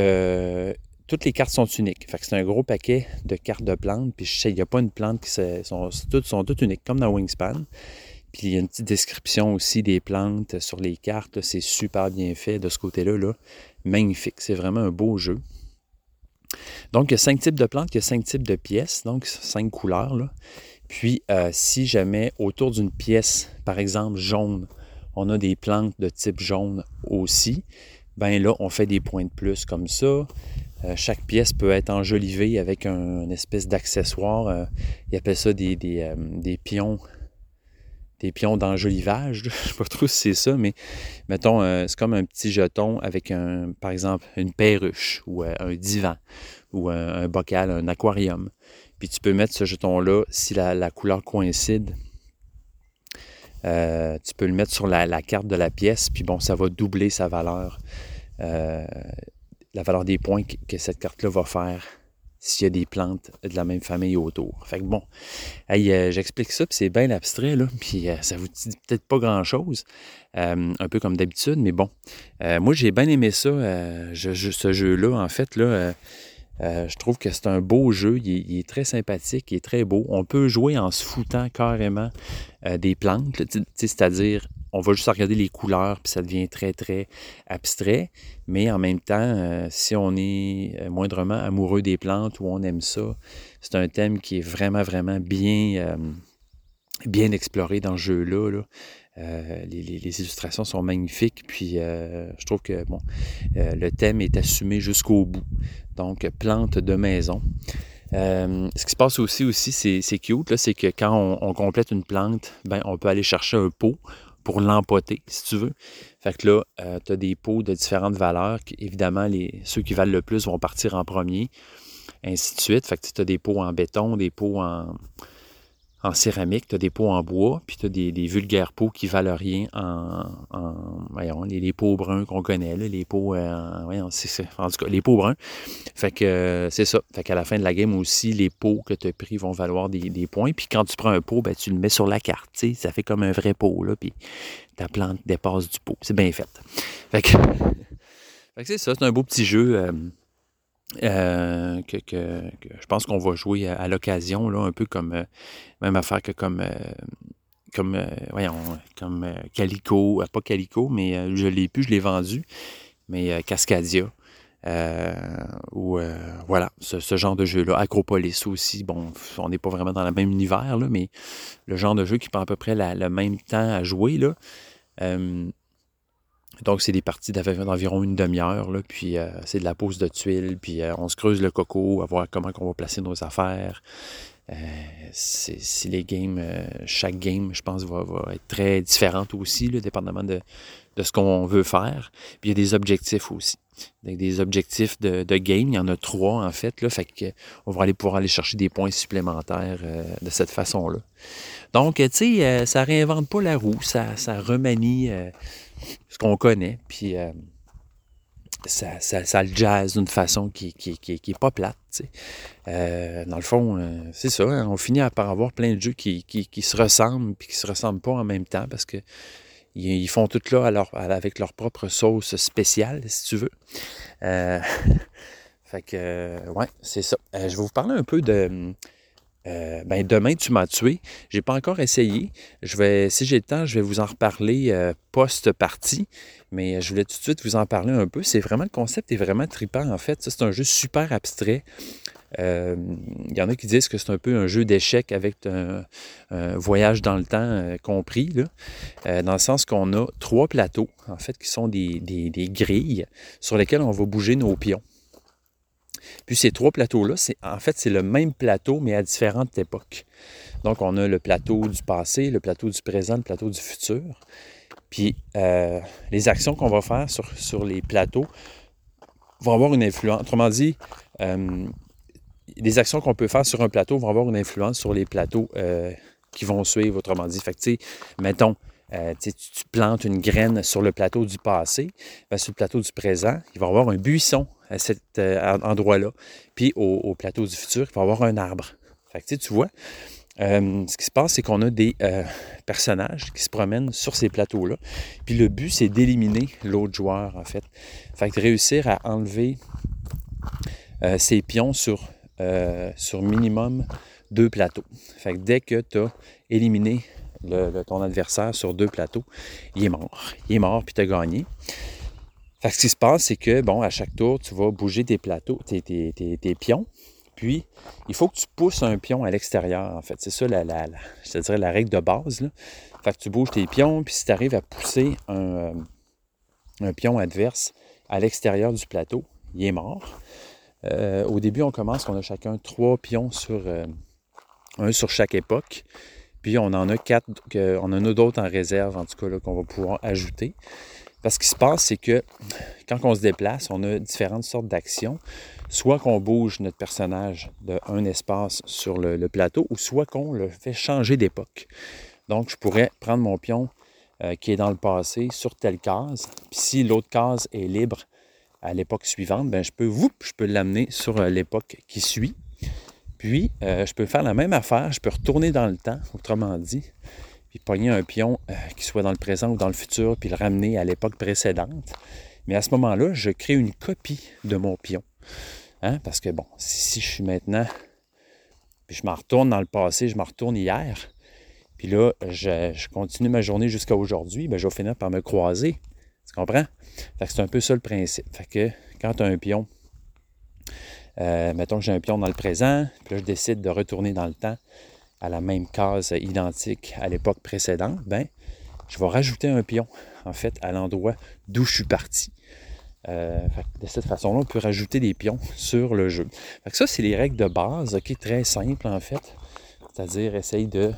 toutes les cartes sont uniques. Fait que c'est un gros paquet de cartes de plantes. Puis je sais, il n'y a pas une plante qui sont, toutes, sont toutes uniques, comme dans Wingspan. Puis il y a une petite description aussi des plantes sur les cartes. C'est super bien fait de ce côté-là. Là. Magnifique. C'est vraiment un beau jeu. Donc, il y a cinq types de plantes, il y a cinq types de pièces, donc cinq couleurs. Puis, euh, si jamais autour d'une pièce, par exemple jaune, on a des plantes de type jaune aussi, ben là, on fait des points de plus comme ça. Euh, chaque pièce peut être enjolivée avec un, une espèce d'accessoire. Euh, ils appellent ça des, euh, pions des pions d'enjolivage. [laughs] Je ne sais pas trop si c'est ça, mais mettons, c'est comme un petit jeton avec, un, par exemple, une perruche ou un divan ou un, bocal, un aquarium. Puis tu peux mettre ce jeton-là si la, couleur coïncide. Tu peux le mettre sur la, carte de la pièce, puis bon, ça va doubler sa valeur la valeur des points que, cette carte-là va faire s'il y a des plantes de la même famille autour. Fait que bon, euh, j'explique ça, puis c'est bien abstrait, là, [laughs] puis euh, ça vous dit peut-être pas grand-chose, euh, un peu comme d'habitude, mais bon. moi, j'ai bien aimé ça, ce jeu-là, en fait, là. Je trouve que c'est un beau jeu, il est, très sympathique, il est très beau. On peut jouer en se foutant carrément des plantes, c'est-à-dire on va juste regarder les couleurs, puis ça devient très, très abstrait. Mais en même temps, euh, si on est euh, moindrement amoureux des plantes ou on aime ça, c'est un thème qui est vraiment, vraiment bien, euh, bien exploré dans ce jeu-là. Les, illustrations sont magnifiques, puis je trouve que bon, le thème est assumé jusqu'au bout. Donc, plantes de maison. ce qui se passe aussi, aussi c'est cute, c'est que quand on, complète une plante, ben, on peut aller chercher un pot pour l'empoter, si tu veux. Fait que là, euh, tu as des pots de différentes valeurs. évidemment, ceux qui valent le plus vont partir en premier, ainsi de suite. Fait que tu as des pots en béton, des pots en, en céramique, tu as des pots en bois, puis tu as des, vulgaires pots qui valent rien en, voyons, les, pots bruns qu'on connaît, les pots, euh, voyons, c'est en tout cas, les pots bruns. Fait que euh, c'est ça. Fait qu'à la fin de la game aussi, les pots que tu as pris vont valoir des, points. Puis quand tu prends un pot, ben, tu le mets sur la carte, ça fait comme un vrai pot, là, puis ta plante dépasse du pot. C'est bien fait. Fait que, [laughs] c'est ça, c'est un beau petit jeu. Euh, euh, que, je pense qu'on va jouer à, l'occasion, un peu comme euh, même affaire que comme euh, comme voyons, comme Calico, pas Calico, mais je l'ai plus, je l'ai vendu, mais Cascadia. ou voilà, ce, genre de jeu-là. Acropolis aussi, bon, on n'est pas vraiment dans le même univers, là, mais le genre de jeu qui prend à peu près le même temps à jouer, là. Donc, c'est des parties d'environ une demi-heure, puis euh, c'est de la pose de tuiles, puis euh, on se creuse le coco, à voir comment on va placer nos affaires. Euh, c'est les games, chaque game, je pense, va, être très différente aussi, là, dépendamment de, ce qu'on veut faire. Puis il y a des objectifs aussi. des objectifs de, game, il y en a trois en fait, là, fait qu'on va aller pouvoir aller chercher des points supplémentaires de cette façon-là. Donc, tu sais, ça réinvente pas la roue, ça, ça remanie ce qu'on connaît, puis euh, ça, ça, le jazz d'une façon qui n'est qui, pas plate. Euh, dans le fond, euh, c'est ça, hein, on finit par avoir plein de jeux qui, se ressemblent puis qui se ressemblent pas en même temps parce que ils, font tout là avec leur propre sauce spéciale, si tu veux. [laughs] fait que, ouais, c'est ça. je vais vous parler un peu de euh, ben demain tu m'as tué. J'ai pas encore essayé. Je vais, si j'ai le temps, je vais vous en reparler euh, post-partie. Mais je voulais tout de suite vous en parler un peu. C'est vraiment le concept est vraiment trippant en fait. C'est un jeu super abstrait. Il euh, y en a qui disent que c'est un peu un jeu d'échecs avec un, voyage dans le temps compris, dans le sens qu'on a trois plateaux, en fait, qui sont des grilles sur lesquelles on va bouger nos pions. Puis ces trois plateaux-là, en fait, c'est le même plateau, mais à différentes époques. Donc, on a le plateau du passé, le plateau du présent, le plateau du futur. Puis, euh, les actions qu'on va faire sur, les plateaux vont avoir une influence. Autrement dit, euh, les actions qu'on peut faire sur un plateau vont avoir une influence sur les plateaux euh, qui vont suivre. Autrement dit, fait mettons, tu, plantes une graine sur le plateau du passé, ben, sur le plateau du présent, il va y avoir un buisson à cet euh, endroit-là. Puis au, plateau du futur, il va y avoir un arbre. Fait tu vois, euh, ce qui se passe, c'est qu'on a des euh, personnages qui se promènent sur ces plateaux-là. Puis le but, c'est d'éliminer l'autre joueur, en fait. Fait que réussir à enlever ces pions sur, sur minimum deux plateaux. Fait que dès que tu as éliminé ton adversaire sur deux plateaux, il est mort. Il est mort, puis tu as gagné ce qui se passe, c'est que, bon, à chaque tour, tu vas bouger tes plateaux, tes, pions. Puis, il faut que tu pousses un pion à l'extérieur, en fait. C'est ça, la, la, la règle de base. Là. Fait que tu bouges tes pions, puis si tu arrives à pousser un, euh, pion adverse à l'extérieur du plateau, il est mort. Euh, au début, on commence, on a chacun trois pions sur euh, un sur chaque époque. Puis on en a quatre, on en a d'autres en réserve, en tout cas, qu'on va pouvoir ajouter. Parce ce qui se passe, c'est que quand on se déplace, on a différentes sortes d'actions. Soit qu'on bouge notre personnage d'un espace sur le, plateau, ou soit qu'on le fait changer d'époque. Donc, je pourrais prendre mon pion euh, qui est dans le passé sur telle case. Puis si l'autre case est libre à l'époque suivante, je peux, je peux l'amener sur euh, l'époque qui suit. Puis, euh, je peux faire la même affaire, je peux retourner dans le temps, autrement dit, puis pogner un pion euh, qui soit dans le présent ou dans le futur, puis le ramener à l'époque précédente. Mais à ce moment-là, je crée une copie de mon pion. Hein? Parce que, bon, si, je suis maintenant, puis je m'en retourne dans le passé, je m'en retourne hier, puis là, je, continue ma journée jusqu'à aujourd'hui, bien, je vais finir par me croiser. Tu comprends? Fait que c'est un peu ça le principe. Fait que quand tu as un pion, euh, mettons que j'ai un pion dans le présent, puis là, je décide de retourner dans le temps, à la même case identique à l'époque précédente, ben, je vais rajouter un pion, en fait, à l'endroit d'où je suis parti. Euh, de cette façon-là, on peut rajouter des pions sur le jeu. ça, c'est les règles de base, ok, très simples en fait. C'est-à-dire, essaye de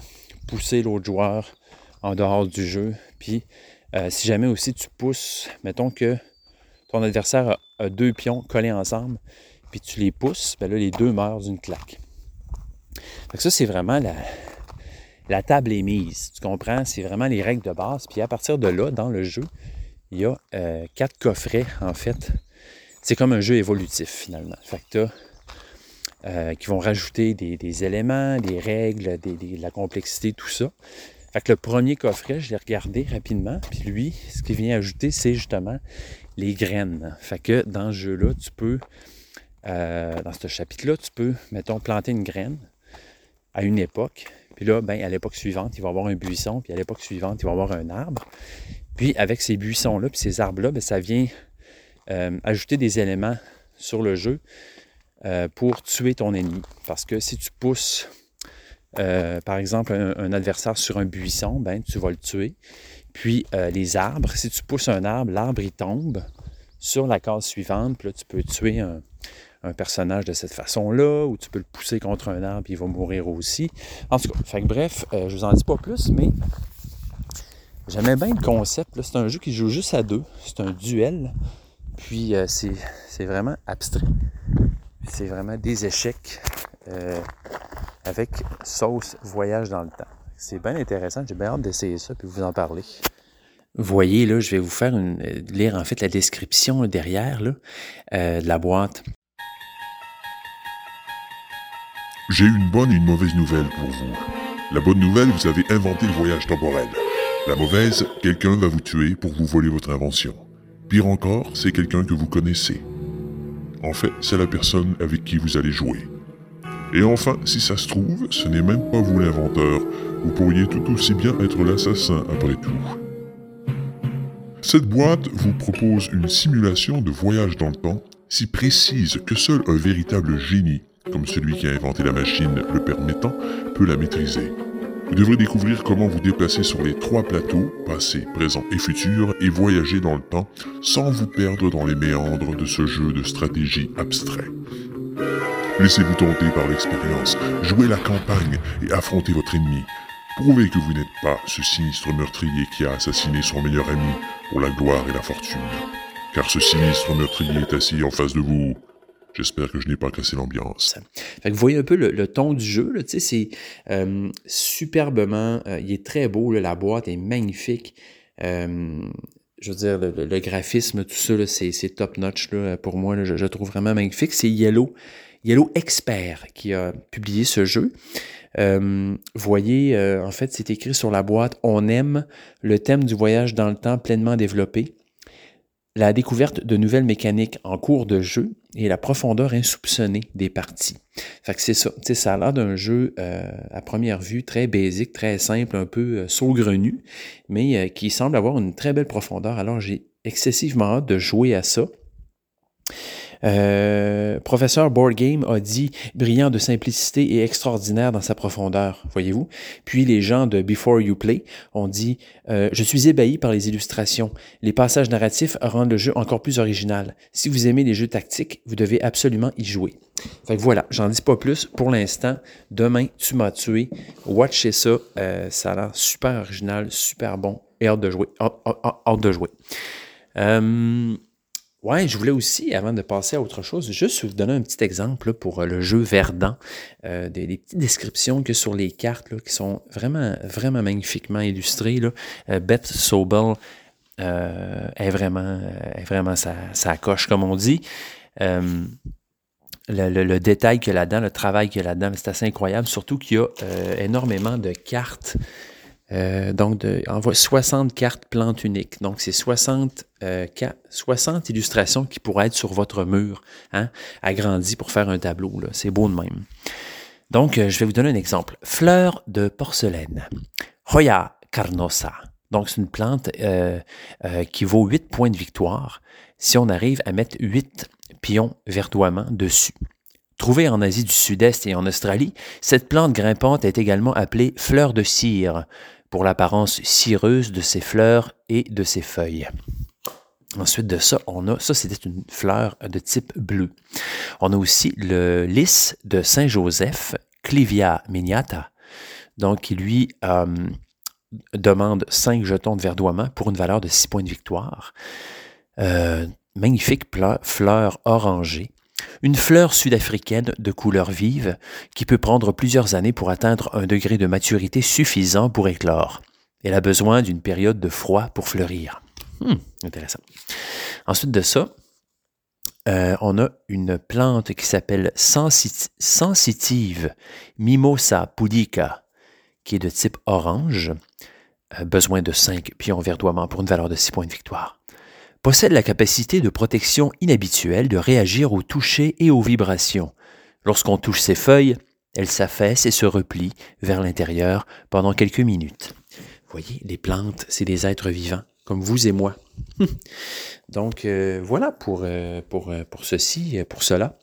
pousser l'autre joueur en dehors du jeu. Puis, euh, si jamais aussi tu pousses, mettons que ton adversaire a, deux pions collés ensemble, puis tu les pousses, ben là, les deux meurent d'une claque ça, c'est vraiment la table est mise. Tu comprends? C'est vraiment les règles de base. Puis à partir de là, dans le jeu, il y a euh, quatre coffrets, en fait. C'est comme un jeu évolutif, finalement. Fait que euh, qui vont rajouter des, éléments, des règles, de la complexité, tout ça. Fait que le premier coffret, je l'ai regardé rapidement, puis lui, ce qu'il vient ajouter, c'est justement les graines. Fait que dans ce jeu-là, tu peux, euh, dans ce chapitre-là, tu peux, mettons, planter une graine à une époque, puis là, ben, à l'époque suivante, il va y avoir un buisson, puis à l'époque suivante, il va y avoir un arbre. Puis avec ces buissons-là, puis ces arbres-là, ben, ça vient euh, ajouter des éléments sur le jeu euh, pour tuer ton ennemi. Parce que si tu pousses, par exemple, un, adversaire sur un buisson, ben, tu vas le tuer. Puis les arbres, si tu pousses un arbre, l'arbre il tombe sur la case suivante. Puis là, tu peux tuer un, personnage de cette façon-là, ou tu peux le pousser contre un arbre, et il va mourir aussi. En tout cas, bref, je vous en dis pas plus, mais j'aimais bien le concept. C'est un jeu qui joue juste à deux. C'est un duel. Puis c'est vraiment abstrait c'est vraiment des échecs euh, avec sauce voyage dans le temps. C'est bien intéressant. J'ai bien hâte d'essayer ça puis vous en parler. Voyez, là, je vais vous faire une, lire en fait la description derrière euh, de la boîte. J'ai une bonne et une mauvaise nouvelle pour vous. La bonne nouvelle, vous avez inventé le voyage temporel. La mauvaise, quelqu'un va vous tuer pour vous voler votre invention. Pire encore, c'est quelqu'un que vous connaissez. En fait, c'est la personne avec qui vous allez jouer. Et enfin, si ça se trouve, ce n'est même pas vous l'inventeur. Vous pourriez tout aussi bien être l'assassin après tout. Cette boîte vous propose une simulation de voyage dans le temps si précise que seul un véritable génie, comme celui qui a inventé la machine le permettant, peut la maîtriser. Vous devrez découvrir comment vous déplacer sur les trois plateaux, passé, présent et futur, et voyager dans le temps sans vous perdre dans les méandres de ce jeu de stratégie abstrait. Laissez-vous tenter par l'expérience, jouez la campagne et affrontez votre ennemi. Prouvez que vous n'êtes pas ce sinistre meurtrier qui a assassiné son meilleur ami pour la gloire et la fortune. Car ce sinistre meurtrier est assis en face de vous, J'espère que je n'ai pas cassé l'ambiance. vous voyez un peu le, ton du jeu. C'est euh, superbement, euh, il est très beau. la boîte est magnifique. Euh, je veux dire, le, graphisme, tout ça, c'est top-notch pour moi. je, le trouve vraiment magnifique. C'est Yellow, Yellow Expert qui a publié ce jeu. vous voyez, en fait, c'est écrit sur la boîte On aime le thème du voyage dans le temps pleinement développé la découverte de nouvelles mécaniques en cours de jeu et la profondeur insoupçonnée des parties. Fait que c'est ça. ça a l'air d'un jeu euh, à première vue très basique, très simple, un peu euh, saugrenu, mais euh, qui semble avoir une très belle profondeur. Alors j'ai excessivement hâte de jouer à ça. Euh, professeur Board Game a dit brillant de simplicité et extraordinaire dans sa profondeur, voyez-vous. Puis les gens de Before You Play ont dit euh, Je suis ébahi par les illustrations. Les passages narratifs rendent le jeu encore plus original. Si vous aimez les jeux tactiques, vous devez absolument y jouer. Fait que voilà, j'en dis pas plus pour l'instant. Demain, tu m'as tué. Watchez ça. Euh, ça a l'air super original, super bon. Et hâte de jouer. Hâte, de jouer. Euh, Ouais, je voulais aussi, avant de passer à autre chose, juste vous donner un petit exemple pour euh, le jeu Verdant, euh, des, petites descriptions que sur les cartes qui sont vraiment, vraiment magnifiquement illustrées. Là. Euh, Beth Sobel est vraiment, est vraiment sa, coche, comme on dit. Le, détail qu'il y a là-dedans, le travail qu'il y a là-dedans, c'est assez incroyable, surtout qu'il y a énormément de cartes euh, donc, de, envoie 60 cartes plantes uniques. Donc, c'est 60, 60 euh, illustrations qui pourraient être sur votre mur, hein, agrandi pour faire un tableau. C'est beau de même. Donc, euh, je vais vous donner un exemple. Fleur de porcelaine. Hoya carnosa. Donc, c'est une plante qui vaut 8 points de victoire si on arrive à mettre 8 pions verdoiements dessus. Trouvée en Asie du Sud-Est et en Australie, cette plante grimpante est également appelée fleur de cire pour l'apparence cireuse de ses fleurs et de ses feuilles. Ensuite de ça, on a, ça c'était une fleur de type bleu. On a aussi le lys de Saint-Joseph, Clivia miniata, donc qui lui euh, demande 5 jetons de verdoiement pour une valeur de 6 points de victoire. Euh, magnifique fleur orangée. Une fleur sud-africaine de couleur vive qui peut prendre plusieurs années pour atteindre un degré de maturité suffisant pour éclore. Elle a besoin d'une période de froid pour fleurir. Hmm, intéressant. Ensuite de ça, euh, on a une plante qui s'appelle sensitive Mimosa pudica, qui est de type orange. Euh, besoin de 5 pions verdoiement pour une valeur de 6 points de victoire. Possède la capacité de protection inhabituelle de réagir au toucher et aux vibrations. Lorsqu'on touche ses feuilles, elle s'affaisse et se replie vers l'intérieur pendant quelques minutes. Vous voyez, les plantes, c'est des êtres vivants, comme vous et moi. [laughs] Donc euh, voilà pour, euh, pour, euh, pour ceci, pour cela.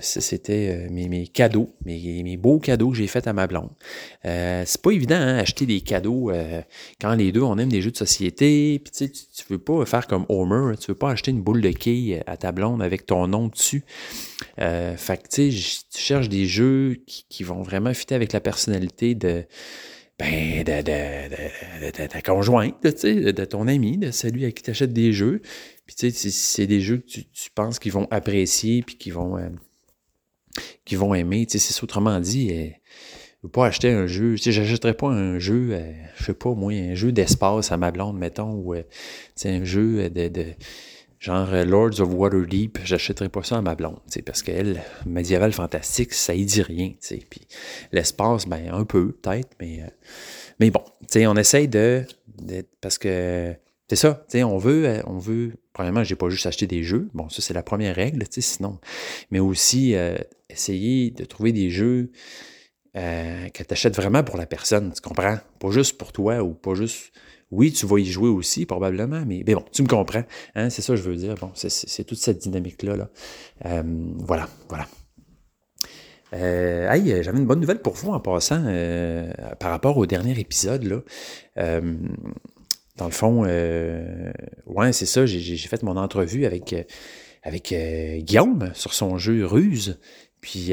C'était mes, cadeaux, mes, beaux cadeaux que j'ai faits à ma blonde. c'est pas évident, hein, acheter des cadeaux quand les deux, on aime des jeux de société. Puis tu, tu veux pas faire comme Homer, tu veux pas acheter une boule de quilles à ta blonde avec ton nom dessus. fait que tu cherches des jeux qui, vont vraiment fitter avec la personnalité de ben, de, ta conjointe, de ton ami, de celui à qui tu achètes des jeux. Puis tu sais, c'est des jeux que tu, penses qu'ils vont apprécier puis qu'ils vont, euh, vont aimer. Tu sais, c'est autrement dit, euh, je ne pas acheter un jeu. Tu sais, j'achèterais pas un jeu, euh, je sais pas, moi, un jeu d'espace à ma blonde, mettons, ou c'est un jeu de genre euh, Lords of Waterdeep, j'achèterais pas ça à ma blonde, parce qu'elle, médiéval fantastique, ça y dit rien, puis l'espace, ben un peu, peut-être, mais, euh, mais bon, on essaye de, parce que c'est ça, on veut, euh, on veut, premièrement, j'ai pas juste acheté des jeux, bon, ça c'est la première règle, sinon, mais aussi essayer de trouver des jeux que tu achètes vraiment pour la personne, tu comprends? Pas juste pour toi ou pas juste oui, tu vas y jouer aussi, probablement, mais, bon, tu me comprends. Hein, c'est ça que je veux dire. Bon, c'est toute cette dynamique-là. Là. Euh, voilà, voilà. Euh, hey, j'avais une bonne nouvelle pour vous en passant euh, par rapport au dernier épisode. Là. Dans le fond, ouais, c'est ça, j'ai fait mon entrevue avec, avec Guillaume sur son jeu Ruse. Puis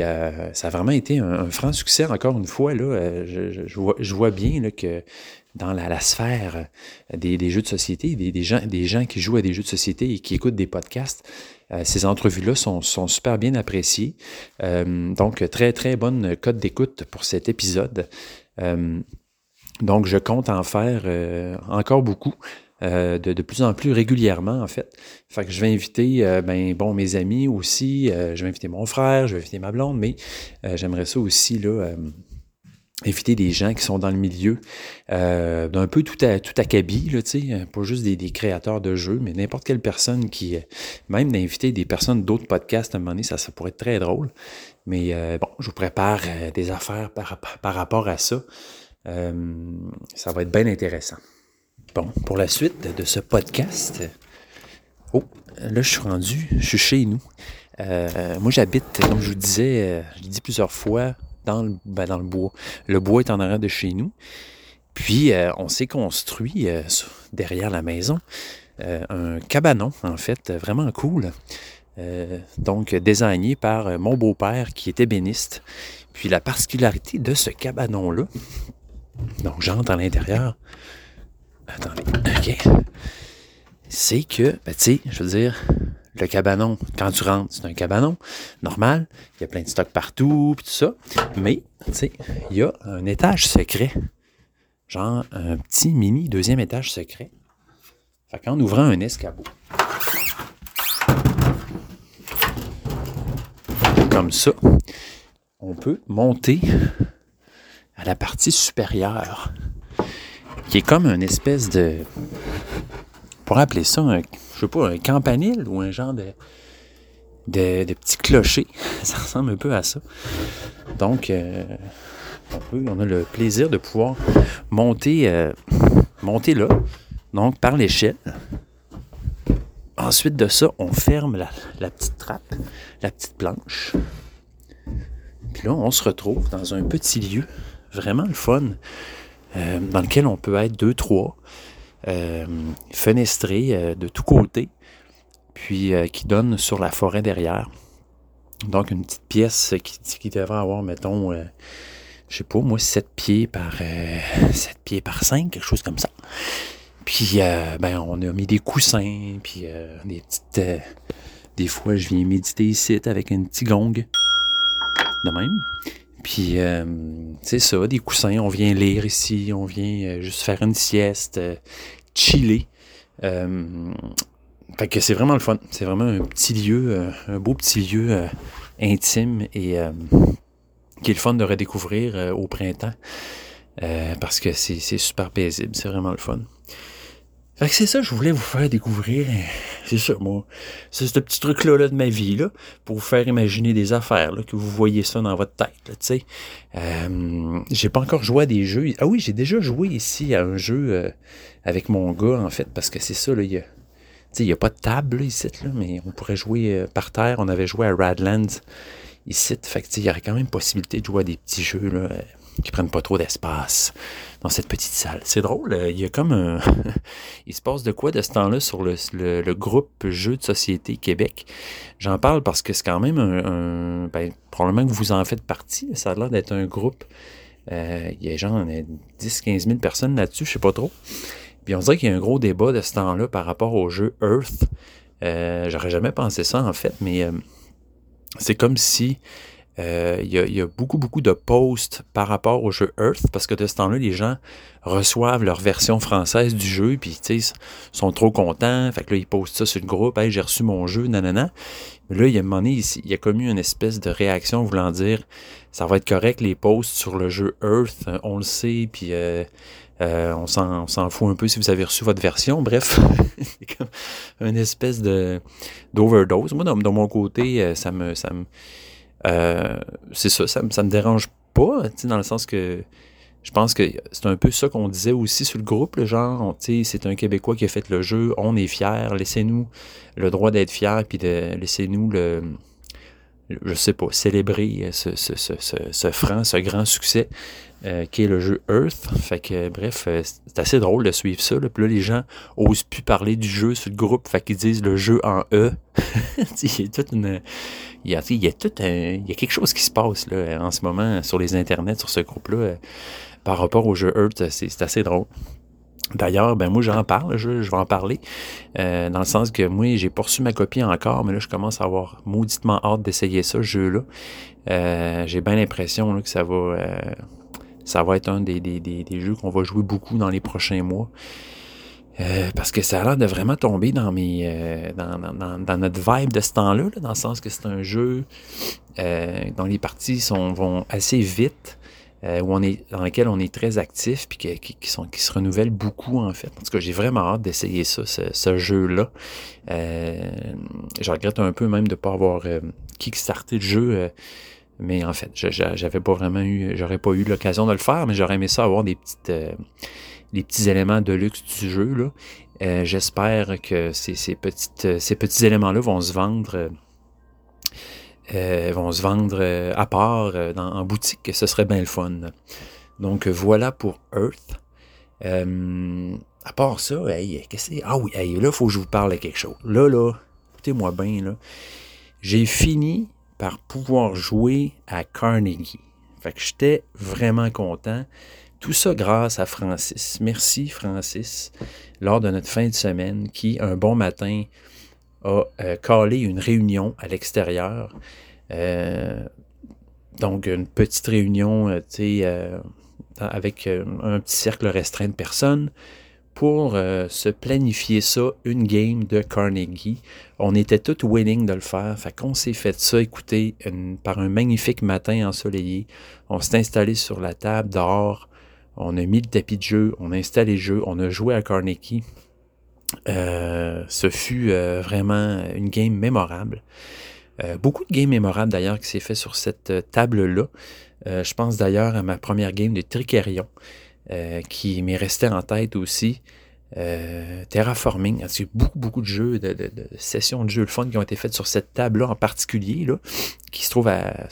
ça a vraiment été un, franc succès, encore une fois. Là, je, vois, je, vois, bien là, que dans la, sphère des, jeux de société, des, gens, des gens qui jouent à des jeux de société et qui écoutent des podcasts. Euh, ces entrevues-là sont, super bien appréciées. Euh, donc, très, très bonne cote d'écoute pour cet épisode. Euh, donc, je compte en faire encore beaucoup. de, plus en plus régulièrement, en fait. Fait que je vais inviter ben, bon, mes amis aussi, je vais inviter mon frère, je vais inviter ma blonde, mais j'aimerais ça aussi là, éviter des gens qui sont dans le milieu euh, d'un peu tout à tout acabit, là, pas juste des, créateurs de jeux, mais n'importe quelle personne qui, même d'inviter des personnes d'autres podcasts à un moment donné, ça, pourrait être très drôle. Mais euh, bon, je vous prépare euh, des affaires par, rapport à ça. Ça va être bien intéressant. Bon, pour la suite de ce podcast, oh, là je suis rendu, je suis chez nous. moi j'habite, comme je vous disais, je l'ai dit plusieurs fois, dans le, ben, dans le bois. Le bois est en arrière de chez nous. Puis, euh, on s'est construit euh, derrière la maison euh, un cabanon, en fait, vraiment cool. donc, désigné par mon beau-père qui était béniste. Puis, la particularité de ce cabanon-là, donc j'entre à l'intérieur. Attendez, OK. C'est que, ben, tu sais, je veux dire, le cabanon, quand tu rentres, c'est un cabanon normal. Il y a plein de stocks partout, puis tout ça. Mais, tu sais, il y a un étage secret. Genre un petit mini deuxième étage secret. Fait qu'en ouvrant un escabeau, comme ça, on peut monter à la partie supérieure, qui est comme une espèce de. Pour appeler ça un je sais pas, un campanile ou un genre de, de, petit clocher. [laughs] Ça ressemble un peu à ça. Donc, euh, on, a le plaisir de pouvoir monter, euh, monter là, donc par l'échelle. Ensuite de ça, on ferme la, petite trappe, la petite planche. Puis là, on se retrouve dans un petit lieu, vraiment le fun, euh, dans lequel on peut être deux, trois. Euh, fenestré euh, de tous côtés, puis euh, qui donne sur la forêt derrière. Donc une petite pièce qui, qui devrait avoir, mettons, je sais pas, moi, 7 pieds par 7 pieds par 5, quelque chose comme ça. Puis ben, on a mis des coussins, puis des petites Des fois, je viens méditer ici avec un petit gong. De même. Puis, euh, c'est ça, des coussins. On vient lire ici. On vient euh, juste faire une sieste, euh, chiller. fait que c'est vraiment le fun. C'est vraiment un petit lieu, un beau petit lieu intime et qui est le fun de redécouvrir au printemps. parce que c'est super paisible. C'est vraiment le fun. Fait que c'est ça, je voulais vous faire découvrir. C'est ça, moi. C'est ce petit truc-là là, de ma vie, là, pour vous faire imaginer des affaires, là, que vous voyez ça dans votre tête, tu sais. Euh, j'ai pas encore joué à des jeux. Ah oui, j'ai déjà joué ici à un jeu euh, avec mon gars, en fait, parce que c'est ça, là, il y a. n'y a pas de table ici, là, mais on pourrait jouer euh, par terre. On avait joué à Radlands ici. Fait que, il y aurait quand même possibilité de jouer à des petits jeux là, qui prennent pas trop d'espace dans cette petite salle. C'est drôle, euh, il y a comme un... [laughs] il se passe de quoi de ce temps-là sur le, groupe Jeux de société Québec. J'en parle parce que c'est quand même un... ben, probablement que vous en faites partie. Ça a l'air d'être un groupe... Euh, il y a genre 10-15 000 personnes là-dessus, je sais pas trop. Puis on dirait qu'il y a un gros débat de ce temps-là par rapport au jeu Earth. Euh, j'aurais jamais pensé ça en fait, mais c'est comme si euh, il y, a beaucoup, beaucoup de posts par rapport au jeu Earth, parce que de ce temps-là, les gens reçoivent leur version française du jeu, puis ils sont trop contents. Fait que là, ils postent ça sur le groupe. Hey, j'ai reçu mon jeu, nanana. Mais là, il y a un moment donné, il y a comme eu une espèce de réaction voulant dire ça va être correct, les posts sur le jeu Earth, on le sait, puis euh, euh, on s'en fout un peu si vous avez reçu votre version. Bref, [laughs] c'est comme une espèce d'overdose. Moi, de, mon côté. Ça me euh, c'est ça, ça, me dérange pas, dans le sens que je pense que c'est un peu ça qu'on disait aussi sur le groupe, le genre, c'est un Québécois qui a fait le jeu, on est fiers, laissez-nous le droit d'être fiers, puis laissez-nous le, je sais pas, célébrer ce, ce, ce, ce, franc, ce grand succès euh, qui est le jeu Earth. Fait que, bref, euh, c'est assez drôle de suivre ça. Là. Puis là, les gens osent plus parler du jeu sur le groupe, fait qu'ils disent le jeu en E. [laughs] il y a toute une il y a, tout il y a quelque chose qui se passe là, en ce moment sur les internets, sur ce groupe-là, euh, par rapport au jeu Earth. C'est assez drôle. D'ailleurs, ben moi j'en parle, je, je, vais en parler, euh, dans le sens que moi j'ai poursu ma copie encore, mais là je commence à avoir mauditement hâte d'essayer ça, ce jeu-là. Euh, j'ai bien l'impression que ça va, ça va être un des, des, des, jeux qu'on va jouer beaucoup dans les prochains mois. Euh, parce que ça a l'air de vraiment tomber dans, mes, euh, dans, notre vibe de ce temps-là, dans le sens que c'est un jeu euh, dont les parties sont, vont assez vite, où on est, dans lequel on est très actif, puis qui, sont, qui se renouvellent beaucoup en fait. En tout cas, j'ai vraiment hâte d'essayer ça, ce, jeu-là. je regrette un peu même de ne pas avoir kickstarté le jeu. Mais en fait, j'avais pas vraiment eu, j'aurais pas eu l'occasion de le faire, mais j'aurais aimé ça avoir des petites, les petits éléments de luxe du jeu. Là. Euh, j'espère que ces, petites, ces petits éléments-là vont se vendre. Euh, vont se vendre à part en boutique, ce serait bien le fun. Donc voilà pour Earth. à part ça, hey, qu'est-ce que Ah oui, là, il faut que je vous parle de quelque chose. Là, là, écoutez-moi bien, là. J'ai fini par pouvoir jouer à Carnegie. Fait j'étais vraiment content. Tout ça grâce à Francis. Merci Francis, lors de notre fin de semaine, qui, un bon matin, a euh, calé une réunion à l'extérieur. Euh, donc, une petite réunion, euh, euh avec un petit cercle restreint de personnes pour se planifier ça, une game de Carnegie. On était tous willing de le faire. Fait qu'on s'est fait ça, écoutez, par un magnifique matin ensoleillé. On s'est installé sur la table dehors on a mis le tapis de jeu, on a installé le jeu, on a joué à Carnegie. Euh, ce fut euh, vraiment une game mémorable. Euh, beaucoup de games mémorables d'ailleurs qui s'est fait sur cette table-là. je pense d'ailleurs à ma première game de Tricerion qui m'est resté en tête aussi. Terraforming, il y a beaucoup, beaucoup de jeux, de, sessions de jeux de fun qui ont été faites sur cette table-là en particulier, là, qui se trouve à,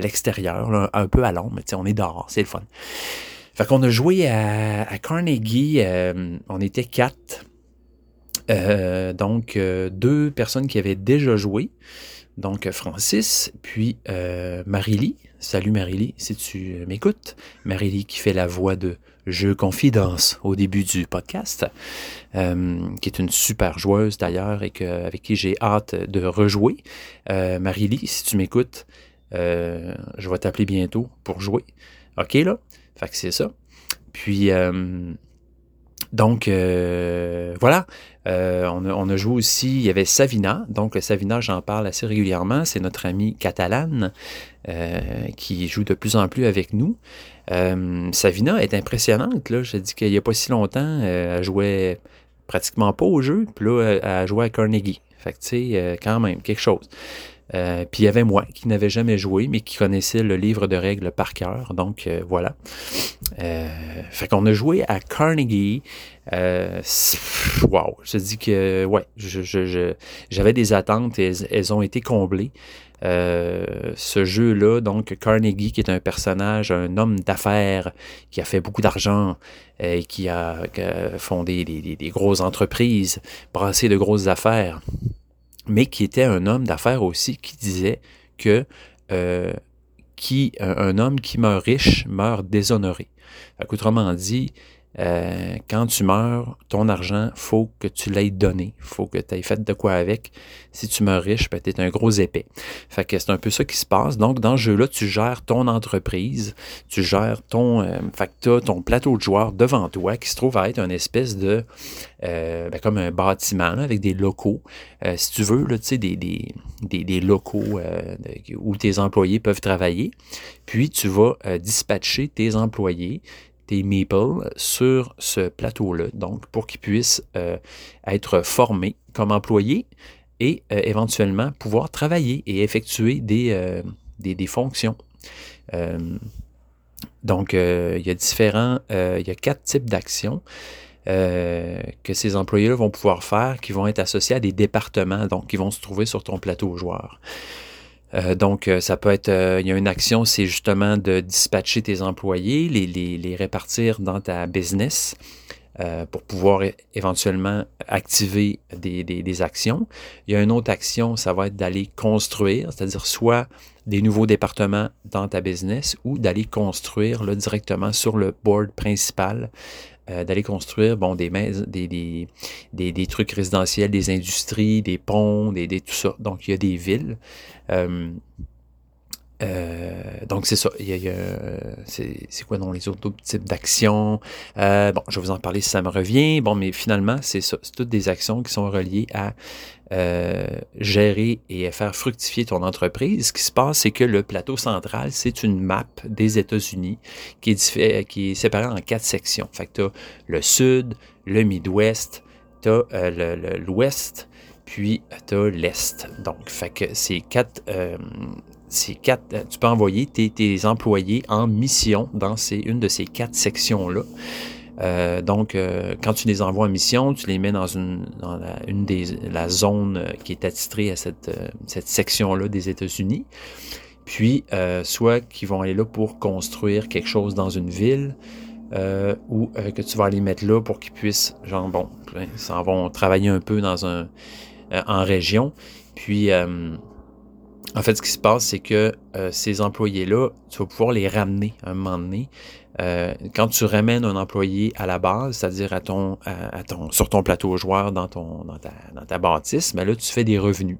l'extérieur, un peu à l'ombre, mais on est dehors, c'est le fun. Fait qu'on a joué à, Carnegie, euh, on était quatre. Euh, donc, euh, deux personnes qui avaient déjà joué. Donc, Francis, puis Marily. Salut Marily, si tu m'écoutes. Marily qui fait la voix de jeu Confidence au début du podcast, euh, qui est une super joueuse d'ailleurs et avec qui j'ai hâte de rejouer. Euh, Marie-Lie, si tu m'écoutes, euh, je vais t'appeler bientôt pour jouer. OK, là? Fait que c'est ça. Puis, donc, voilà. on, a, on, a, joué aussi, il y avait Savina. Donc, Savina, j'en parle assez régulièrement. C'est notre amie catalane qui joue de plus en plus avec nous. Euh, Savina est impressionnante. Là. Je dis qu'il n'y a pas si longtemps, euh, elle jouait pratiquement pas au jeu, puis là, elle jouait à Carnegie. Fait que, tu sais, euh, quand même, quelque chose. Puis il y avait moi qui n'avais jamais joué, mais qui connaissait le livre de règles par cœur. Donc voilà. fait qu'on a joué à Carnegie. wow, je dis que ouais, j'avais des attentes et elles ont été comblées. Euh, ce jeu-là, donc Carnegie, qui est un personnage, un homme d'affaires qui a fait beaucoup d'argent et euh, qui a, fondé des, grosses entreprises, brassé de grosses affaires, mais qui était un homme d'affaires aussi qui disait que euh, un, homme qui meurt riche meurt déshonoré. autrement dit, euh, quand tu meurs, ton argent, faut que tu l'aies donné. faut que tu aies fait de quoi avec. Si tu meurs riche, ben, tu es un gros épais. Fait que c'est un peu ça qui se passe. Donc, dans ce jeu-là, tu gères ton entreprise, tu gères ton... Euh, ton plateau de joueurs devant toi qui se trouve à être une espèce de... Euh, ben, comme un bâtiment avec des locaux. Si tu veux, des, des locaux où tes employés peuvent travailler. Puis, tu vas dispatcher tes employés tes meeples sur ce plateau-là, donc pour qu'ils puissent euh, être formés comme employés et euh, éventuellement pouvoir travailler et effectuer des, euh, des, fonctions. donc, il y a différents, il y a quatre types d'actions. que ces employés-là vont pouvoir faire, qui vont être associés à des départements, donc qui vont se trouver sur ton plateau joueur. Euh, donc, euh, ça peut être, euh, il y a une action, c'est justement de dispatcher tes employés, les, répartir dans ta business pour pouvoir éventuellement activer des, actions. Il y a une autre action, ça va être d'aller construire, c'est-à-dire soit des nouveaux départements dans ta business ou d'aller construire là, directement sur le board principal d'aller construire bon, des, maisons, des, des, des, des, trucs résidentiels, des industries, des ponts, des, des, tout ça. Donc, il y a des villes. Euh, euh, donc c'est ça. c'est quoi dans les autres, types d'actions? Euh, bon, je vais vous en parler si ça me revient. Bon, mais finalement, c'est ça. C'est toutes des actions qui sont reliées à gérer et faire fructifier ton entreprise. Ce qui se passe, c'est que le plateau central, c'est une map des États-Unis qui est, séparée en quatre sections. Fait que tu as le sud, le Midwest, tu as l'ouest, puis tu as l'Est. Donc, fait que ces quatre, euh, quatre euh, tu peux envoyer tes, employés en mission dans ces, une de ces quatre sections-là. Euh, donc, quand tu les envoies en mission, tu les mets dans une, dans la, une des la zone qui est attitrée à cette, cette section-là des États-Unis. Puis, soit qu'ils vont aller là pour construire quelque chose dans une ville, ou que tu vas les mettre là pour qu'ils puissent, genre, bon, ben, ils s'en vont travailler un peu dans un, euh, en région. Puis, euh, en fait, ce qui se passe, c'est que euh, ces employés-là, tu vas pouvoir les ramener à un moment donné. quand tu ramènes un employé à la base, c'est-à-dire à ton, à, ton, sur ton plateau joueur dans, ton, dans, ta, dans ta bâtisse, mais ben là, tu fais des revenus.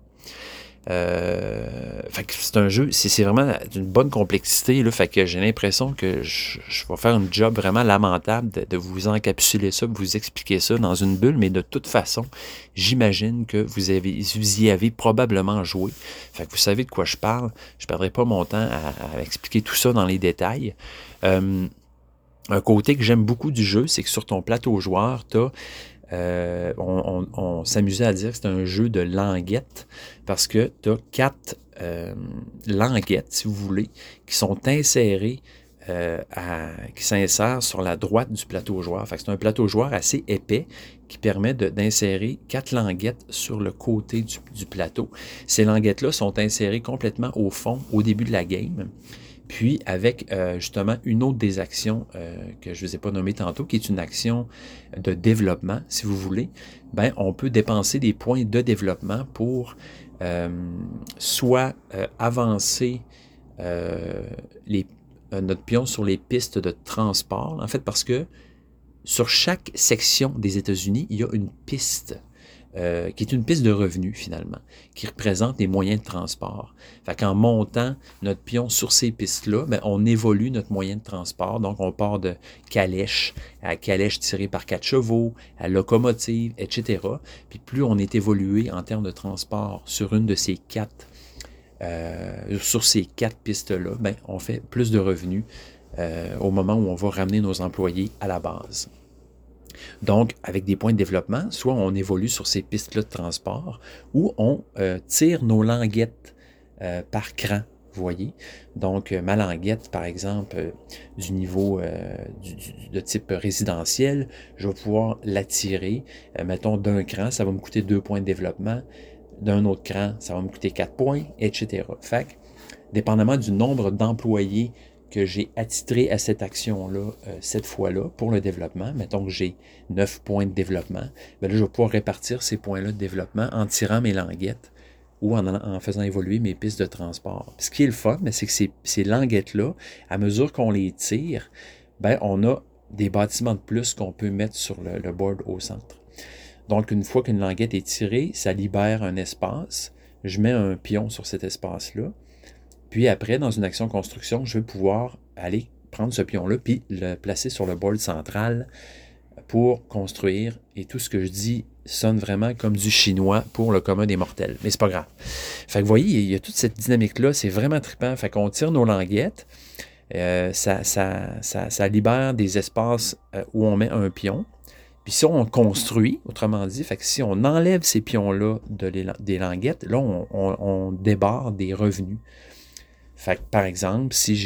Euh, c'est un jeu, c'est vraiment d'une bonne complexité. Là, fait que j'ai l'impression que je, vais faire un job vraiment lamentable de, vous encapsuler ça, de vous expliquer ça dans une bulle, mais de toute façon, j'imagine que vous, avez, vous y avez probablement joué. Fait que vous savez de quoi je parle. Je ne perdrai pas mon temps à, expliquer tout ça dans les détails. Euh, un côté que j'aime beaucoup du jeu, c'est que sur ton plateau joueur, tu as euh, on, s'amusait à dire que c'est un jeu de languettes parce que tu as quatre euh, languettes, si vous voulez, qui sont insérées, euh, qui s'insèrent sur la droite du plateau joueur. c'est un plateau joueur assez épais qui permet d'insérer quatre languettes sur le côté du plateau. Ces languettes-là sont insérées complètement au fond, au début de la game. Puis avec euh, justement une autre des actions euh, que je ne vous ai pas nommées tantôt, qui est une action de développement, si vous voulez, ben, on peut dépenser des points de développement pour euh, soit avancer notre pion sur les pistes de transport, en fait parce que sur chaque section des États-Unis, il y a une piste euh, qui est une piste de revenus finalement, qui représente les moyens de transport. Fait qu'en montant notre pion sur ces pistes-là, ben, on évolue notre moyen de transport. Donc on part de calèche à calèche tirée par quatre chevaux, à locomotive, etc. Puis plus on est évolué en termes de transport sur une de ces quatre, euh, sur ces quatre pistes-là, ben, on fait plus de revenus euh, au moment où on va ramener nos employés à la base. Donc, avec des points de développement, soit on évolue sur ces pistes-là de transport ou on euh, tire nos languettes euh, par cran. Vous voyez? Donc, ma languette, par exemple, du niveau de type résidentiel, je vais pouvoir la tirer, mettons, d'un cran, ça va me coûter deux points de développement. D'un autre cran, ça va me coûter quatre points, etc. Fait que, dépendamment du nombre d'employés que j'ai attitré à cette action-là euh, cette fois-là pour le développement, mettons que j'ai 9 points de développement, bien là, je vais pouvoir répartir ces points-là de développement en tirant mes languettes ou en, faisant évoluer mes pistes de transport. ce qui est le fun, c'est que ces, ces languettes-là, à mesure qu'on les tire, ben, on a des bâtiments de plus qu'on peut mettre sur le, le board au centre. Donc, une fois qu'une languette est tirée, ça libère un espace. Je mets un pion sur cet espace-là. Puis après, dans une action construction, je vais pouvoir aller prendre ce pion-là, puis le placer sur le board central pour construire. Et tout ce que je dis sonne vraiment comme du chinois pour le commun des mortels. Mais c'est pas grave. Fait que vous voyez, il y a toute cette dynamique-là, c'est vraiment trippant. Fait qu'on tire nos languettes, euh, ça, libère des espaces euh, où on met un pion. Puis si on construit, autrement dit, fait si on enlève ces pions-là de des languettes, là, on, on débarre des revenus. Par exemple, si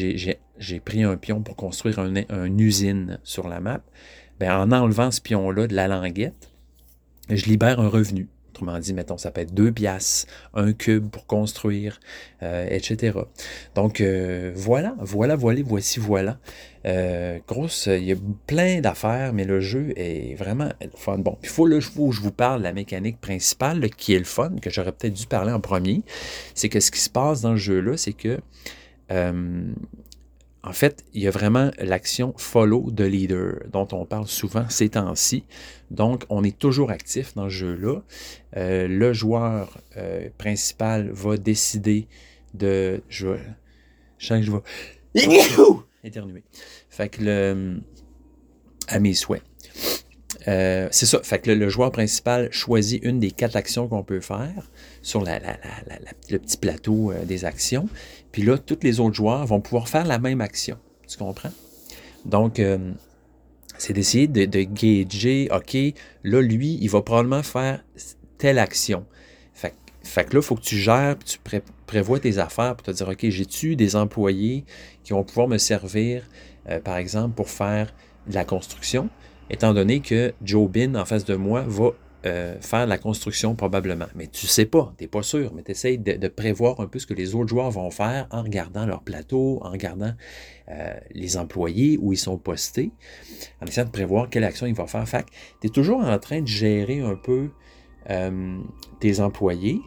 j'ai pris un pion pour construire une usine sur la map, ben en enlevant ce pion-là de la languette, je libère un revenu. Autrement dit, mettons, ça peut être deux piastres, un cube pour construire, euh, etc. Donc, euh, voilà, voilà, voilà, voici, voilà. Euh, grosse, il y a plein d'affaires, mais le jeu est vraiment fun. Bon, il faut, que je vous parle de la mécanique principale, qui est le fun, que j'aurais peut-être dû parler en premier. C'est que ce qui se passe dans le jeu-là, c'est que en fait, il y a vraiment l'action follow the leader dont on parle souvent ces temps-ci. Donc, on est toujours actif dans ce jeu-là. Euh, le joueur euh, principal va décider de. Je, je sens que je vais [laughs] éternuer. Fait que le. À mes souhaits. Euh, c'est ça. Fait que le, joueur principal choisit une des quatre actions qu'on peut faire sur le petit plateau des actions. Puis là, tous les autres joueurs vont pouvoir faire la même action. Tu comprends? Donc, euh, c'est d'essayer de, de gager, OK, là, lui, il va probablement faire telle action. Fait, que là, il faut que tu gères, puis tu prévois tes affaires pour te dire, OK, j'ai-tu des employés qui vont pouvoir me servir, euh, par exemple, pour faire de la construction, étant donné que Joe Bin, en face de moi, va euh, faire la construction probablement. Mais tu sais pas, tu n'es pas sûr, mais tu essaies de, prévoir un peu ce que les autres joueurs vont faire en regardant leur plateau, en regardant euh, les employés où ils sont postés, en essayant de prévoir quelle action ils vont faire. Fait tu es toujours en train de gérer un peu tes employés,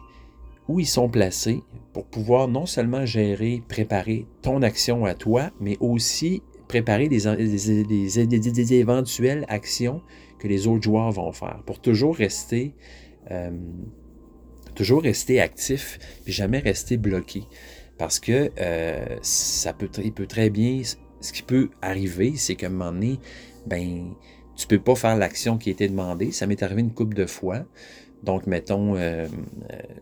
où ils sont placés, pour pouvoir non seulement gérer, préparer ton action à toi, mais aussi préparer des, éventuelles actions que les autres joueurs vont faire pour toujours rester, euh, toujours rester actif puis jamais rester bloqué. Parce que euh, ça peut, très bien, ce qui peut arriver, c'est qu'à un moment donné, ben, tu peux pas faire l'action qui été demandée. Ça m'est arrivé une couple de fois. Donc, mettons, euh,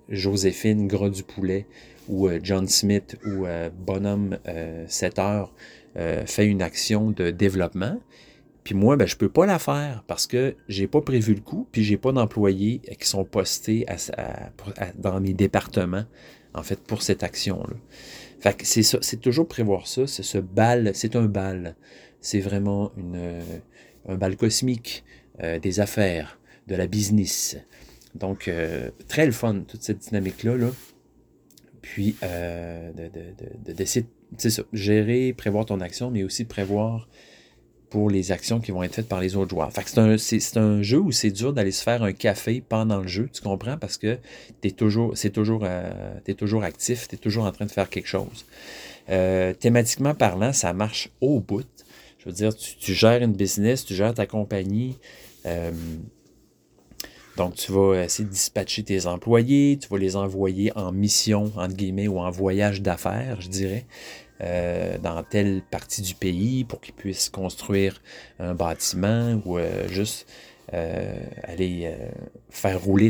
Joséphine Gras du Poulet ou John Smith ou Bonhomme 7 heures fait une action de développement. Puis moi, ben, je ne peux pas la faire parce que j'ai pas prévu le coup, puis j'ai pas d'employés qui sont postés dans mes départements, en fait, pour cette action-là. C'est toujours prévoir ça, c'est ce bal, c'est un bal. C'est vraiment un bal cosmique euh, des affaires, de la business. Donc, euh, très le fun, toute cette dynamique-là. Là. Puis, euh, d'essayer de, de, de, gérer, prévoir ton action, mais aussi prévoir pour les actions qui vont être faites par les autres joueurs. Fait que c'est un, un jeu où c'est dur d'aller se faire un café pendant le jeu, tu comprends? Parce que t'es toujours, toujours, euh, t'es toujours actif, tu es toujours en train de faire quelque chose. Thématiquement parlant, ça marche au bout. Je veux dire, tu, gères une business, tu gères ta compagnie. Donc, tu vas essayer de dispatcher tes employés, tu vas les envoyer en mission, entre guillemets, ou en voyage d'affaires, je dirais. Euh, dans telle partie du pays pour qu'ils puissent construire un bâtiment ou euh, juste euh, aller faire rouler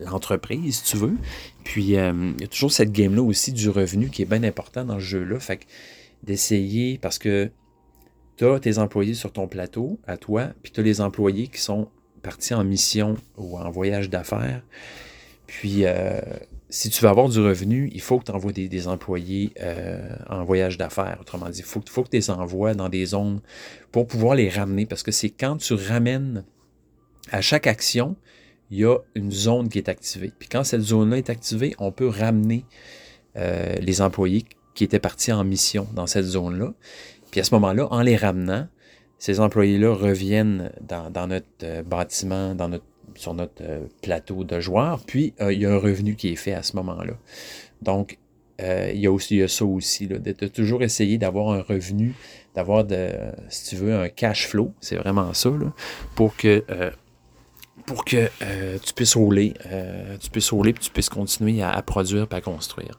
l'entreprise, si tu veux. Puis, il y a toujours cette game-là aussi du revenu qui est bien important dans ce jeu-là. Fait que d'essayer, parce que tu as tes employés sur ton plateau, à toi, puis tu as les employés qui sont partis en mission ou en voyage d'affaires. Puis, si tu veux avoir du revenu, il faut que tu envoies des, employés euh, en voyage d'affaires. Autrement dit, il faut, faut, que tu les envoies dans des zones pour pouvoir les ramener. Parce que c'est quand tu ramènes à chaque action, il y a une zone qui est activée. Puis quand cette zone-là est activée, on peut ramener euh, les employés qui étaient partis en mission dans cette zone-là. Puis à ce moment-là, en les ramenant, ces employés-là reviennent dans, dans notre euh, bâtiment, dans notre sur notre euh, plateau de joueurs. Puis, euh, il y a un revenu qui est fait à ce moment-là. Donc, euh, il, y a aussi, ça aussi, de, toujours essayer d'avoir un revenu, d'avoir, de, si tu veux, un cash flow. C'est vraiment ça, pour que, pour que tu puisses rouler, tu puisses rouler, puis tu puisses continuer à, à produire et à construire.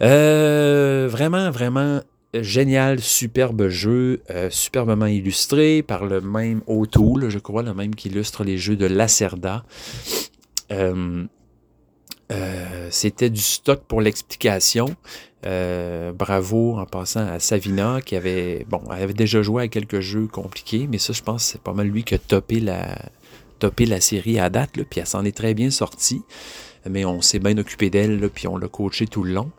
vraiment, vraiment génial, superbe jeu, euh, superbement illustré par le même O'Toole, je crois, le même qui illustre les jeux de Lacerda. Euh, euh, c'était du stock pour l'explication. bravo en passant à Savina qui avait bon avait déjà joué à quelques jeux compliqués, mais ça je pense c'est pas mal lui qui a topé la topé la série à date, puis elle s'en est très bien sortie mais on s'est bien occupé d'elle, puis on l'a coaché tout le long.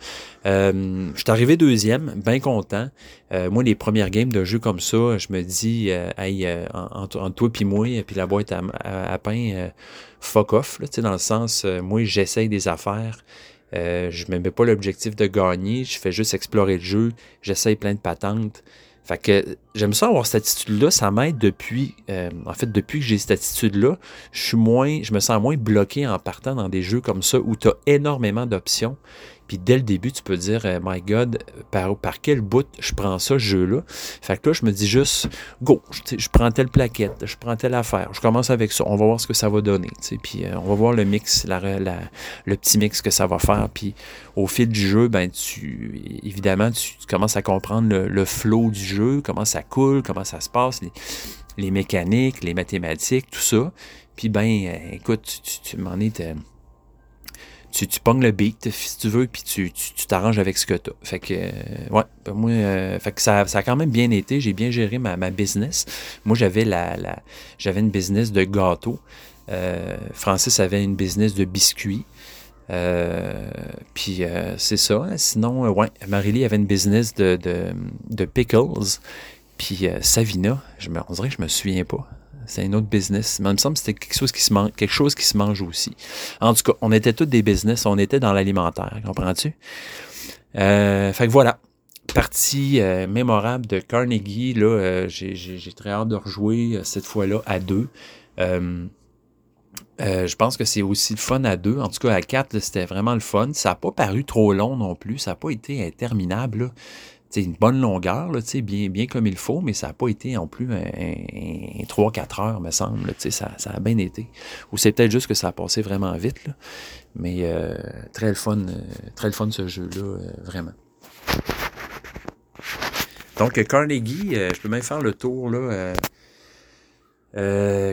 Euh, je suis arrivé deuxième, bien content. Euh, moi, les premières games de jeu comme ça, je me dis, euh, hey, entre, toi et moi, puis la boîte à, pain, fuck off, là, dans le sens, moi, j'essaye des affaires. je ne me mets pas l'objectif de gagner, je fais juste explorer le jeu, j'essaye plein de patentes. Fait que j'aime ça avoir cette attitude-là, ça m'aide depuis, euh, en fait, depuis que j'ai cette attitude-là, je suis moins, je me sens moins bloqué en partant dans des jeux comme ça où tu as énormément d'options. Puis dès le début, tu peux dire, euh, my God, par, quel bout je prends ça, ce jeu-là? Fait que là, je me dis juste, go, je, prends telle plaquette, je prends telle affaire, je commence avec ça, on va voir ce que ça va donner. Puis euh, on va voir le mix, la, le petit mix que ça va faire. Puis au fil du jeu, ben tu évidemment, tu, commences à comprendre le, flow du jeu, comment ça coule, comment ça se passe, les, mécaniques, les mathématiques, tout ça. Puis ben, euh, écoute, tu, tu m'en es tu, tu le beat si tu veux, puis tu t'arranges avec ce que tu as. Fait que, euh, ouais, ben, moi, euh, fait que ça, ça, a quand même bien été. J'ai bien géré ma, ma business. Moi, j'avais la, j'avais une business de gâteaux. Euh, Francis avait une business de biscuits. Puis c'est ça. Sinon, ouais, Marie-Lie avait une business de, de, de pickles. Puis Savina, je me, on dirait que je me souviens pas. C'est un autre business. Mais il me semble que c'était quelque chose qui se mange, aussi. En tout cas, on était tous des business, on était dans l'alimentaire, comprends-tu? Euh, fait que voilà. Partie euh, mémorable de Carnegie. Là, euh, j'ai très hâte de rejouer cette fois-là à deux. je pense que c'est aussi le fun à deux. En tout cas, à quatre, c'était vraiment le fun. Ça n'a pas paru trop long non plus. Ça n'a pas été interminable. C'est une bonne longueur, là, bien, bien comme il faut, mais ça n'a pas été en plus un, 3-4 heures, me semble. Ça, ça a bien été. Ou c'est peut-être juste que ça a passé vraiment vite. Là. Mais euh, très le fun, euh, très le fun ce jeu-là, euh, vraiment. Donc Carnegie, je peux même faire le tour là.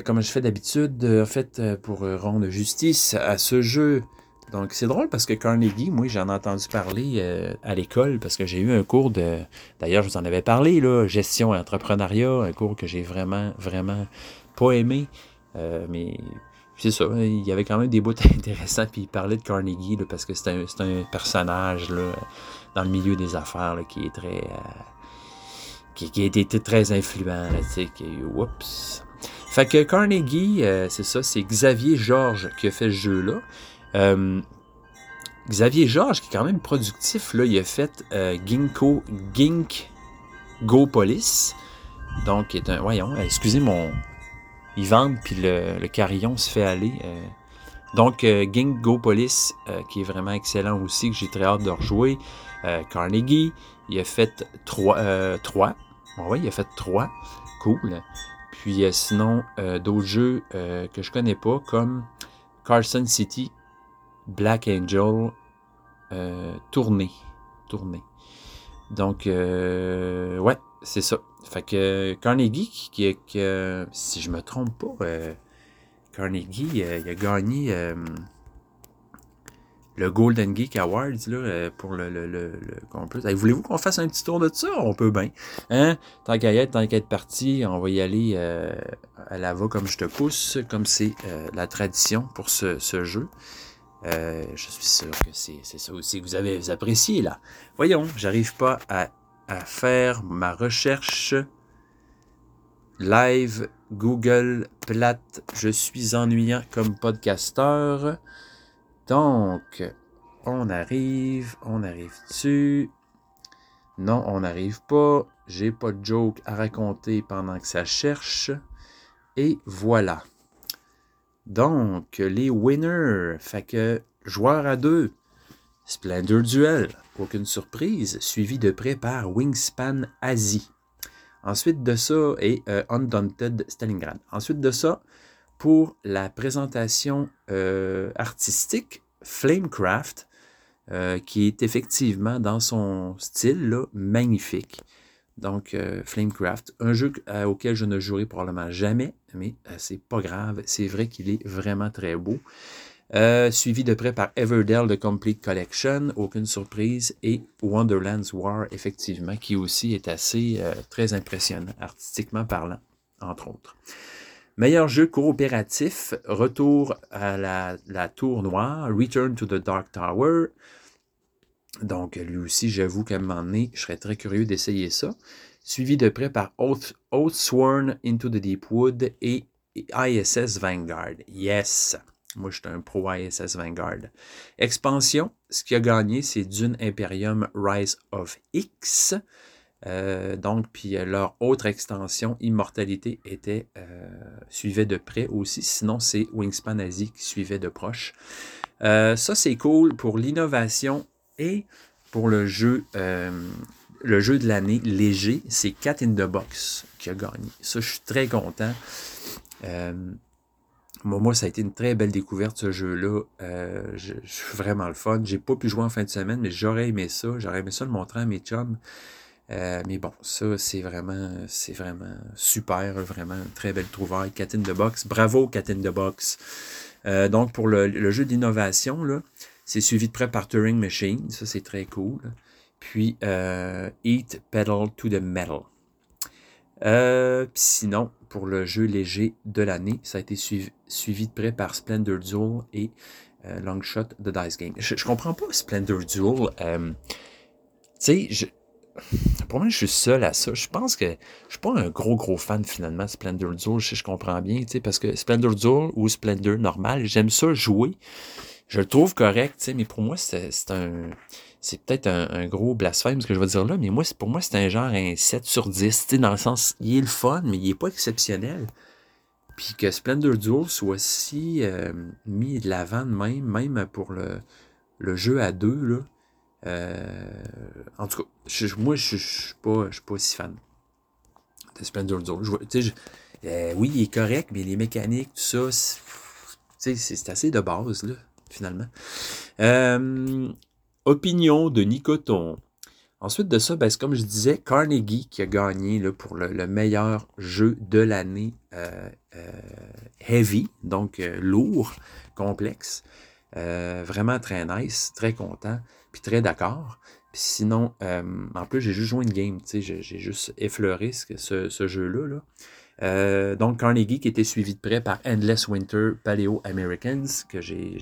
comme je fais d'habitude, en fait, pour rendre justice à ce jeu donc, c'est drôle parce que Carnegie, moi, j'en ai entendu parler euh, à l'école parce que j'ai eu un cours de. D'ailleurs, je vous en avais parlé, là, gestion et entrepreneuriat, un cours que j'ai vraiment, vraiment pas aimé. Euh, mais c'est ça, il y avait quand même des bouts [laughs] intéressants. Puis il parlait de Carnegie là, parce que c'est un, un, personnage là, dans le milieu des affaires qui est très. Euh, qui, qui, a été très influent. Là, qui, oups. Fait que Carnegie, c'est ça, c'est Xavier Georges qui a fait ce jeu-là. Euh, Xavier Georges, qui est quand même productif, là, il a fait euh, Ginkgo, Gink Police. Donc, est un. Voyons, excusez mon. Ils vendent, puis le, carillon se fait aller. Euh. Donc, euh, Ging Go Police, euh, qui est vraiment excellent aussi, que j'ai très hâte de rejouer. Carnegie, il a fait trois. trois. oui, il a fait trois. Cool. Puis sinon, d'autres jeux que je connais pas, comme Carson City, Black Angel, Tournée. Tournée. Donc, ouais, c'est ça. Fait que Carnegie, qui, est, si je me trompe pas, euh, Carnegie, euh, il a gagné euh, le Golden Geek Awards là, pour le, le, le, le Voulez-vous qu'on fasse un petit tour de ça? On peut bien. Hein? Tant qu'à y être, tant qu'à être parti, on va y aller à la va comme je te pousse, comme c'est la tradition pour ce jeu. Je suis sûr que c'est ça aussi que vous avez apprécié là. Voyons, j'arrive pas à à faire ma recherche live Google plate. Je suis ennuyant comme podcasteur. Donc, on arrive, on arrive dessus. Non, on n'arrive pas. J'ai pas de joke à raconter pendant que ça cherche. Et voilà. Donc, les winners. Fait que, joueur à deux. Splendor Duel, aucune surprise, suivi de près par Wingspan Asie. Ensuite de ça, et euh, Undaunted Stalingrad. Ensuite de ça, pour la présentation euh, artistique, Flamecraft, euh, qui est effectivement dans son style magnifique. Donc, Flamecraft, un jeu auquel je ne jouerai probablement jamais, mais c'est pas grave, c'est vrai qu'il est vraiment très beau. Euh, suivi de près par Everdell The Complete Collection, aucune surprise, et Wonderland's War, effectivement, qui aussi est assez euh, très impressionnant, artistiquement parlant, entre autres. Meilleur jeu coopératif, Retour à la, Tour Noire, Return to the Dark Tower. Donc, lui aussi, j'avoue qu'à un moment donné, je serais très curieux d'essayer ça. Suivi de près par Oath, Sworn Into the Deep Wood et ISS Vanguard. Yes! Moi, je suis un pro ISS Vanguard. Expansion, ce qui a gagné, c'est Dune Imperium Rise of X. Euh, donc, puis euh, leur autre extension, Immortalité, était euh, suivait de près aussi. Sinon, c'est Wingspan Asie qui suivait de proche. ça, c'est cool pour l'innovation et pour le jeu, le jeu de l'année léger. C'est Cat in the Box qui a gagné. Ça, je suis très content. Moi, ça a été une très belle découverte, ce jeu-là. Euh, je, suis vraiment le fun. J'ai pas pu jouer en fin de semaine, mais j'aurais aimé ça. J'aurais aimé ça le montrer à mes chums. Euh, mais bon, ça, c'est vraiment, c'est vraiment super, vraiment très belle trouvaille. Cat in the Box. Bravo, Cat in the Box. Euh, donc, pour le, jeu d'innovation, c'est suivi de près par Turing Machine. Ça, c'est très cool. Puis, Eat Pedal to the Metal. sinon, pour le jeu léger de l'année. Ça a été suivi, de près par Splendor Duel et euh, Longshot de Dice Game. Je, je comprends pas Splendor Duel. Euh, tu sais, pour moi, je suis seul à ça. Je pense que je suis pas un gros, gros fan finalement de Splendor Duel. Je, je comprends bien, parce que Splendor Duel ou Splendor normal, j'aime ça jouer. Je le trouve correct, mais pour moi, c'est un c'est peut-être un, gros blasphème ce que je vais dire là, mais moi, pour moi, c'est un genre un 7 sur 10, dans le sens, il est le fun, mais il n'est pas exceptionnel. Puis que Splendor Duel soit si euh, mis de l'avant de même, même pour le, le jeu à deux, là. Euh, en tout cas, moi, je ne suis pas, pas si fan de Splendor Duel. Euh, oui, il est correct, mais les mécaniques, tout ça, c'est assez de base, finalement. Euh, Opinion de Nicoton. Ensuite de ça, ben, c'est comme je disais, Carnegie qui a gagné pour le, meilleur jeu de l'année euh, euh, heavy, donc euh, lourd, complexe. vraiment très nice, très content, puis très d'accord. Sinon, en plus, j'ai juste joué une game, j'ai juste effleuré ce, ce jeu-là. Là. donc, Carnegie qui était suivi de près par Endless Winter Paleo Americans, que j'ai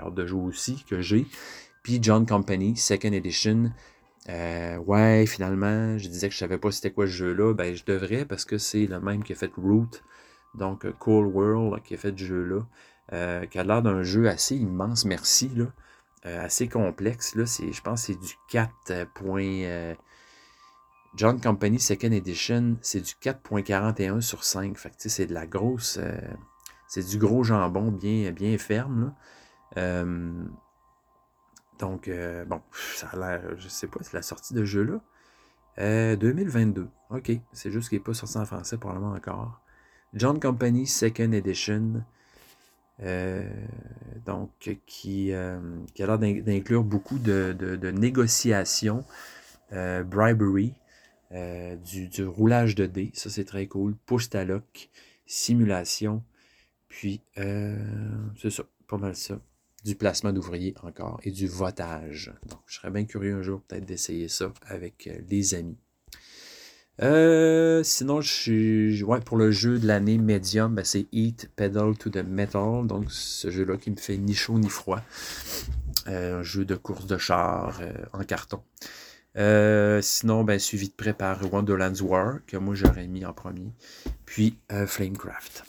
hâte de jouer aussi, que j'ai. Puis John Company, Second Edition. Euh, ouais, finalement, je disais que je savais pas c'était quoi ce jeu-là. Ben, je devrais parce que c'est le même qui a fait Root, donc euh, Cold World, qui a fait ce jeu-là. Euh, qui a l'air d'un jeu assez immense, merci, là. assez complexe. Là, je pense que c'est du 4. John Company Second Edition, c'est du 4.41 sur 5. Fait que c'est de la grosse. C'est du gros jambon bien, bien ferme. Euh, donc, euh, bon, ça a l'air. Je sais pas, c'est la sortie de jeu-là. 2022. OK. C'est juste qu'il n'est pas sorti en français probablement encore. John Company Second Edition. donc, qui, a l'air d'inclure beaucoup de, négociations, bribery, euh, du, roulage de dés, ça c'est très cool. Push simulation, puis euh, c'est ça, pas mal ça. Du placement d'ouvriers encore et du votage. Donc je serais bien curieux un jour peut-être d'essayer ça avec euh, les amis. sinon, je suis. Ouais, pour le jeu de l'année médium, ben, c'est Eat Pedal to the Metal. Donc, ce jeu-là qui me fait ni chaud ni froid. un jeu de course de char en carton. Euh, sinon, ben, suivi de près par Wonderland's War, que moi j'aurais mis en premier. Puis euh, Flamecraft.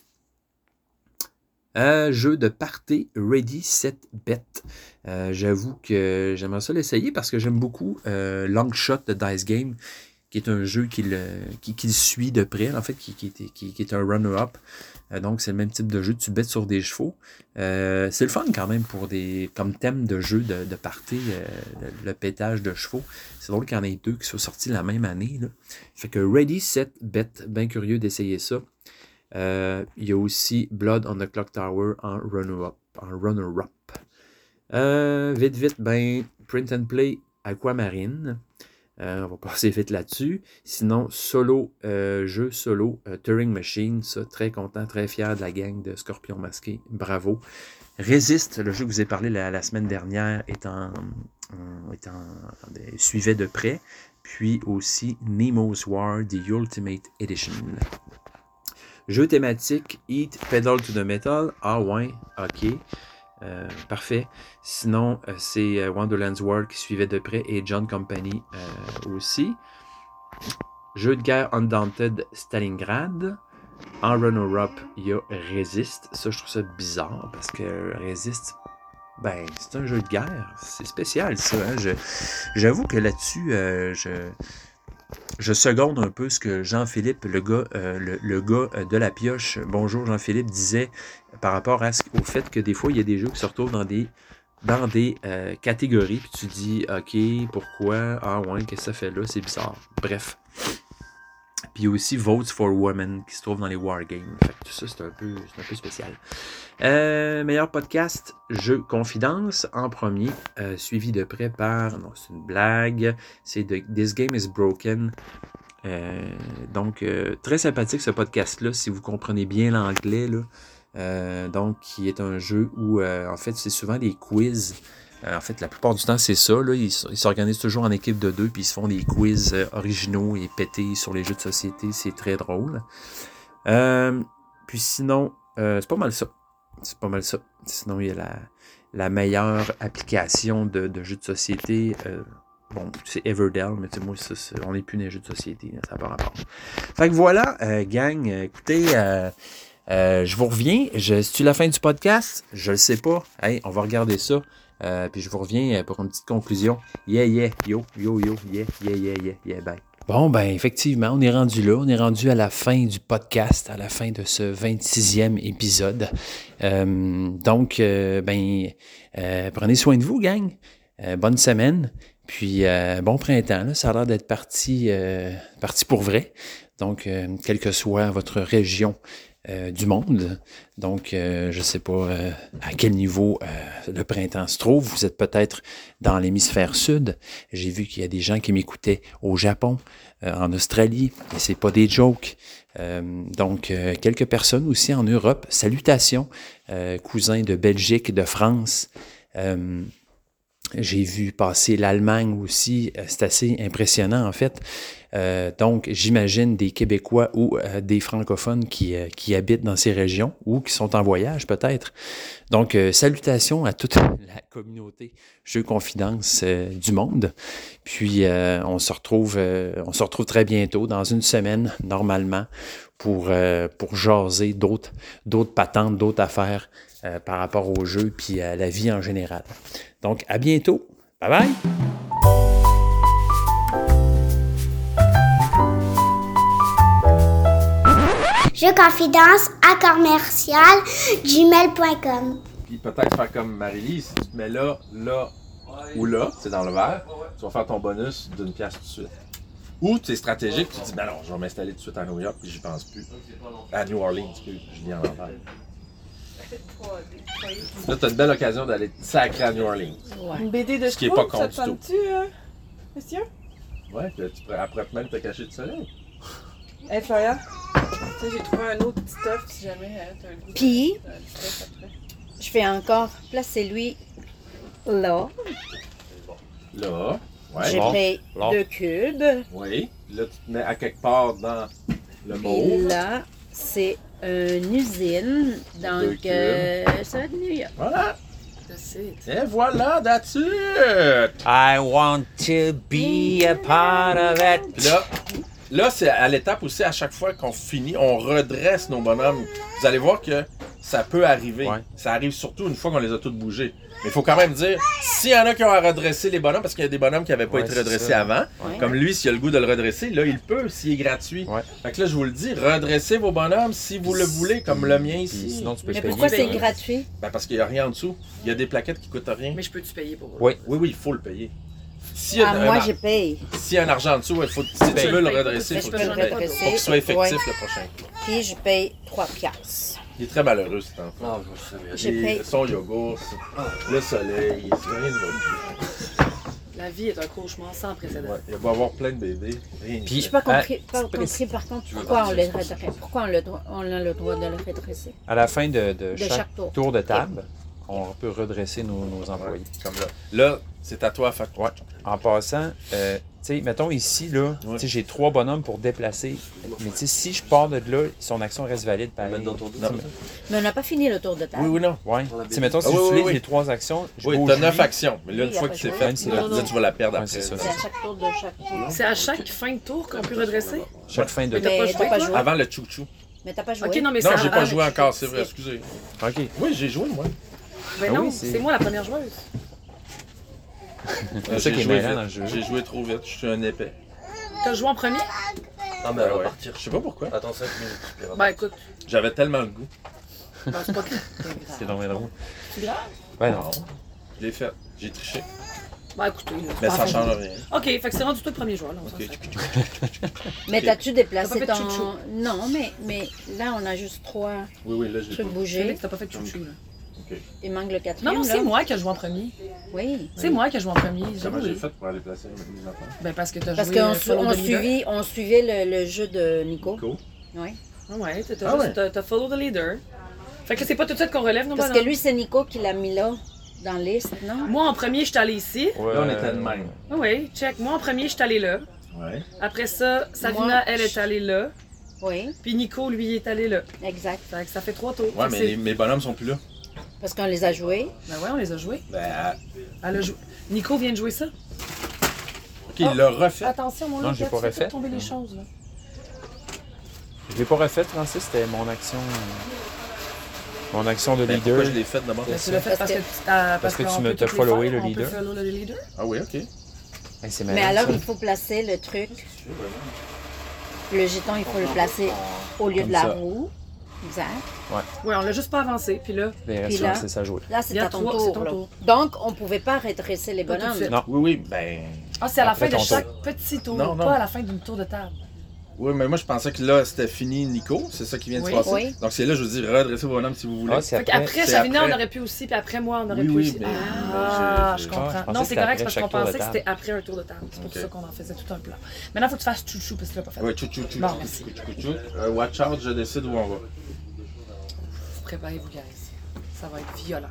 Un jeu de party Ready Set Bet. Euh, j'avoue que j'aimerais ça l'essayer parce que j'aime beaucoup Longshot de Dice Game, qui est un jeu qui suit de près, en fait, qui, est un runner-up. Euh, donc, c'est le même type de jeu. Tu bêtes sur des chevaux. Euh, c'est le fun quand même pour des comme thème de jeu de, de euh, le, pétage de chevaux. C'est drôle qu'il y en ait deux qui soient sortis la même année. Fait que Ready, Set, Bet, bien curieux d'essayer ça. Il y a aussi Blood on the Clock Tower en runner-up. En runner-up. vite, vite, ben, Print and Play Aquamarine. Euh, on va [laughs] passer vite là-dessus. Sinon, solo, euh, jeu solo, euh, Turing Machine, ça, très content, très fier de la gang de Scorpion Masqué. Bravo. Resist, le jeu que je vous ai parlé la, semaine dernière, est en, suivait de près. Puis aussi Nemo's War, The Ultimate Edition. Jeu thématique, Eat Pedal to the Metal. Ah ouais, ok. Euh, parfait. Sinon, euh, c'est euh, Wonderland's World qui suivait de près et John Company aussi. Jeu de guerre Undaunted Stalingrad. En runner-up, il y a Resist. Ça, je trouve ça bizarre parce que Resist, ben, c'est un jeu de guerre. C'est spécial, ça. Hein. J'avoue que là-dessus, je, je seconde un peu ce que Jean-Philippe, le gars, euh, euh, de la pioche, bonjour Jean-Philippe, disait par rapport au fait que des fois, il y a des jeux qui se retrouvent dans des, dans des euh, catégories, puis tu dis, OK, pourquoi? Ah ouais, qu'est-ce que ça fait là? C'est bizarre. Bref. Puis aussi Votes for Women qui se trouve dans les Wargames. Tout ça, c'est un, peu, un peu spécial. Euh, meilleur podcast, Jeu Confidence en premier, euh, suivi de près par. Non, c'est une blague. C'est de This Game is Broken. Euh, donc, très sympathique ce podcast-là, si vous comprenez bien l'anglais. donc, qui est un jeu où, en fait, c'est souvent des quiz en fait, la plupart du temps, c'est ça. Ils s'organisent toujours en équipe de deux, puis ils se font des quiz euh, originaux et pétés sur les jeux de société. C'est très drôle. Euh, puis sinon, c'est pas mal ça. C'est pas mal ça. Sinon, il y a la, meilleure application de, jeux de société. bon, c'est Everdell, mais moi, on n'est plus dans les jeux de société. Ça n'a pas rapport. Fait que voilà, gang, écoutez. je vous reviens. C'est-tu la fin du podcast? Je le sais pas. Hey, on va regarder ça. Euh, puis je vous reviens pour une petite conclusion. Yeah, yeah, yo, yo, yo, yeah, yeah, yeah, yeah, yeah, bye. Bon, ben effectivement, on est rendu là, on est rendu à la fin du podcast, à la fin de ce 26e épisode. Euh, donc, euh, ben, prenez soin de vous, gang. bonne semaine. Puis, bon printemps, ça a l'air d'être parti, parti pour vrai. Donc, quelle que soit votre région euh, du monde. Donc, euh, je ne sais pas euh, à quel niveau le printemps se trouve. Vous êtes peut-être dans l'hémisphère sud. J'ai vu qu'il y a des gens qui m'écoutaient au Japon, en Australie, et c'est pas des jokes. donc, quelques personnes aussi en Europe. Salutations, cousins de Belgique, de France. J'ai vu passer l'Allemagne aussi. C'est assez impressionnant, en fait. Euh, donc, j'imagine des Québécois ou euh, des francophones qui, euh, qui, habitent dans ces régions ou qui sont en voyage peut-être. Donc, salutations à toute [laughs] la communauté Jeux Confidence du monde. Puis, on, se retrouve, on se retrouve très bientôt, dans une semaine, normalement, pour, pour jaser d'autres, d'autres patentes, d'autres affaires par rapport au jeu puis à la vie en général. Donc, à bientôt. Bye bye! Jeux confidence à commercial gmail.com. Puis peut-être faire comme Marie-Lise, si tu te mets là, là ou là, c'est dans le verre, tu vas faire ton bonus d'une pièce tout de suite. Ou tu es stratégique, tu te dis, ben non, je vais m'installer tout de suite à New York, puis j'y pense plus. À New Orleans, excuse, je viens en envers. Là, tu as une belle occasion d'aller sacrer à New Orleans. Une BD de Ce qui est pas ça con te du tout. tente-tu, euh, monsieur? Ouais, puis tu pourrais après même te cacher du soleil. Hey, Florian, tu sais, j'ai trouvé un autre petit stuff si jamais euh, t'as un goût. Puis, euh, je vais encore placer lui là. Là, J'ai ouais, pris Bon. deux cubes. oui. Là, tu te mets à quelque part dans le Et mauve. là, c'est une usine. Donc, euh, ça va être New York. Voilà. That's it. Et voilà, that's it! I want to be a part of it. Là, là c'est à l'étape aussi, à chaque fois qu'on finit, on redresse nos bonhommes. Vous allez voir que ça peut arriver. Ouais. Ça arrive surtout une fois qu'on les a tous bougés. Mais il faut quand même dire, s'il y en a qui ont à redresser les bonhommes, parce qu'il y a des bonhommes qui n'avaient pas Ouais, été redressés ça. avant, Ouais. comme lui, s'il a le goût de le redresser, là, il peut s'il est gratuit. Ouais. Fait que là, je vous le dis, redressez vos bonhommes si vous le voulez, comme le mien Puis ici. sinon, tu peux Mais payer. pourquoi c'est payer. gratuit? Ben, parce qu'il n'y a rien en dessous. Il y a des plaquettes qui coûtent rien. Mais je peux-tu payer pour Oui. Oui, oui, il faut le payer. S'il y a Ah, un moi, je paye. s'il y a un argent en dessous, il faut, si tu veux le redresser, il faut que tu le le payes. redresser. Pour qu'il soit effectif Ouais. le prochain. Puis, je paye trois piastres. Il est très malheureux, cet enfant. Paye. Son yogourt, le soleil, c'est rien de bon. La vie est un cauchemar sans précédent. Ouais, il va y avoir plein de bébés. Rien Puis- Je n'ai pas compris, Ah, pas compris par contre, pourquoi on, les redresse, pourquoi on, le droit- on a le droit de le redresser. À la fin de, de De chaque, chaque tour. tour de table, on peut redresser nos, nos employés. comme là. Là, c'est à toi à faire. Ouais. En passant, euh, tu sais, mettons ici, là, Ouais. tu j'ai trois bonhommes pour déplacer. Mais tu sais, si je pars de là, son action reste valide pareil. Non. Mais on n'a pas fini le tour de table. Oui, oui, non. Ouais. Tu sais, mettons, si Ah oui, oui, les trois actions, je Oui, t'as neuf actions. Mais là, une Oui, fois que c'est fait, là, tu vas la perdre Ouais, après. c'est ça. C'est à chaque tour de chaque tour. C'est à chaque fin de tour qu'on peut redresser? Chaque fin de Mais Mais joué? Avant le chouchou. Mais t'as pas joué? Ok, non, mais Non, j'ai pas joué encore, c'est c'est- vrai, excusez. OK. Oui, j'ai joué, moi. Ah non, oui, c'est- c'est moi la première joueuse. [laughs] C'est ça J'ai qui est vite. dans le jeu. J'ai joué trop vite, je suis un épais. T'as joué en premier? Non, mais Ben elle va ouais. partir. Je sais pas pourquoi. Attends 5 minutes. Ben écoute, J'avais tellement le goût. ben, c'est pas [laughs] C'est bien drôle. C'est grave? Ben Non. non. Je l'ai fait. J'ai triché. Ben écoutez, là, Mais ça change rien. Ok, fait que c'est rendu toi le premier joueur, là. on. Mais t'as-tu déplacé ton. chouchou? Non, mais, mais là, on a juste trois Oui, oui, là, trucs bougés. T'as pas fait de chouchou, là. Il manque le quatrième. Non, non, c'est moi qui ai joué en premier. Oui. C'est moi qui ai joué en premier. Comment j'ai fait pour aller placer mes enfants? Ben parce que t'as Parce joué qu'on euh, su- Follow on suivait le, le jeu de Nico. Nico. Oui. Ah Ouais, t'as t'as Ah juste ouais. t'as- t'as Follow the Leader. Fait que c'est pas tout de suite qu'on relève nos Parce que lui, c'est Nico qui l'a mis là, dans la liste, non? Moi en premier, je suis allé ici. Ouais, Là, on était de même. Ah Oui, check. Moi en premier, je suis allé là. Ouais. Après ça, Savina, elle est allée là. Oui, Puis Nico, lui, est allé là. exact. Fait que ça fait trois tours. Ouais, mais les- mes bonhommes sont plus là. Parce qu'on les a joués. Ben ouais, on les a joués. Ben, Elle a jou- Nico vient de jouer ça. ok, il l'a refait. Attention, mon Non, loup, j'ai pas refait. tomber les choses, là. Je l'ai pas refait, Francis, c'était mon action. euh, Mon action de Ben, leader. pourquoi je l'ai fait d'abord? Ben, tu l'as fait Parce parce que, que- tu t'as- parce que qu'on tu me- peut t'as followé faire, le on peut leader. follow le leader. Ah oui, ok. Hey, c'est Mais alors, ça. il faut placer le truc. Le jeton, il faut le placer au lieu Comme de la ça. roue. Exact. Ouais, on l'a juste pas avancé. Puis là, Les Puis là- c'est ça jouer. Là, c'est à ton c'est tour. ton là. tour. Donc, on pouvait pas redresser les bonhommes. Non. Oui, oui, ben. ah, c'est à la fin de chaque petit tour, Non, non. pas à la fin d'une tour de table. Oui, mais moi, je pensais que là, c'était fini Nico. C'est ça qui vient de Oui. se passer. Oui. Donc, c'est là, je vous dis, redressez vos bonhommes si vous voulez. Ah, après. après. on aurait pu aussi, puis après moi, on aurait Oui, pu oui, aussi. mais- ah, je comprends. Ah, non, c'est correct parce qu'on pensait que c'était après un tour de table. C'est pour ça qu'on en faisait tout un plat. Maintenant, il faut que tu fasses chouchou parce que tu l'as pas fait. Oui, tchou tchou. Bon, merci. tchou. Euh, watch out, je décide où on va. Préparez-vous, guys. Ça va être violent.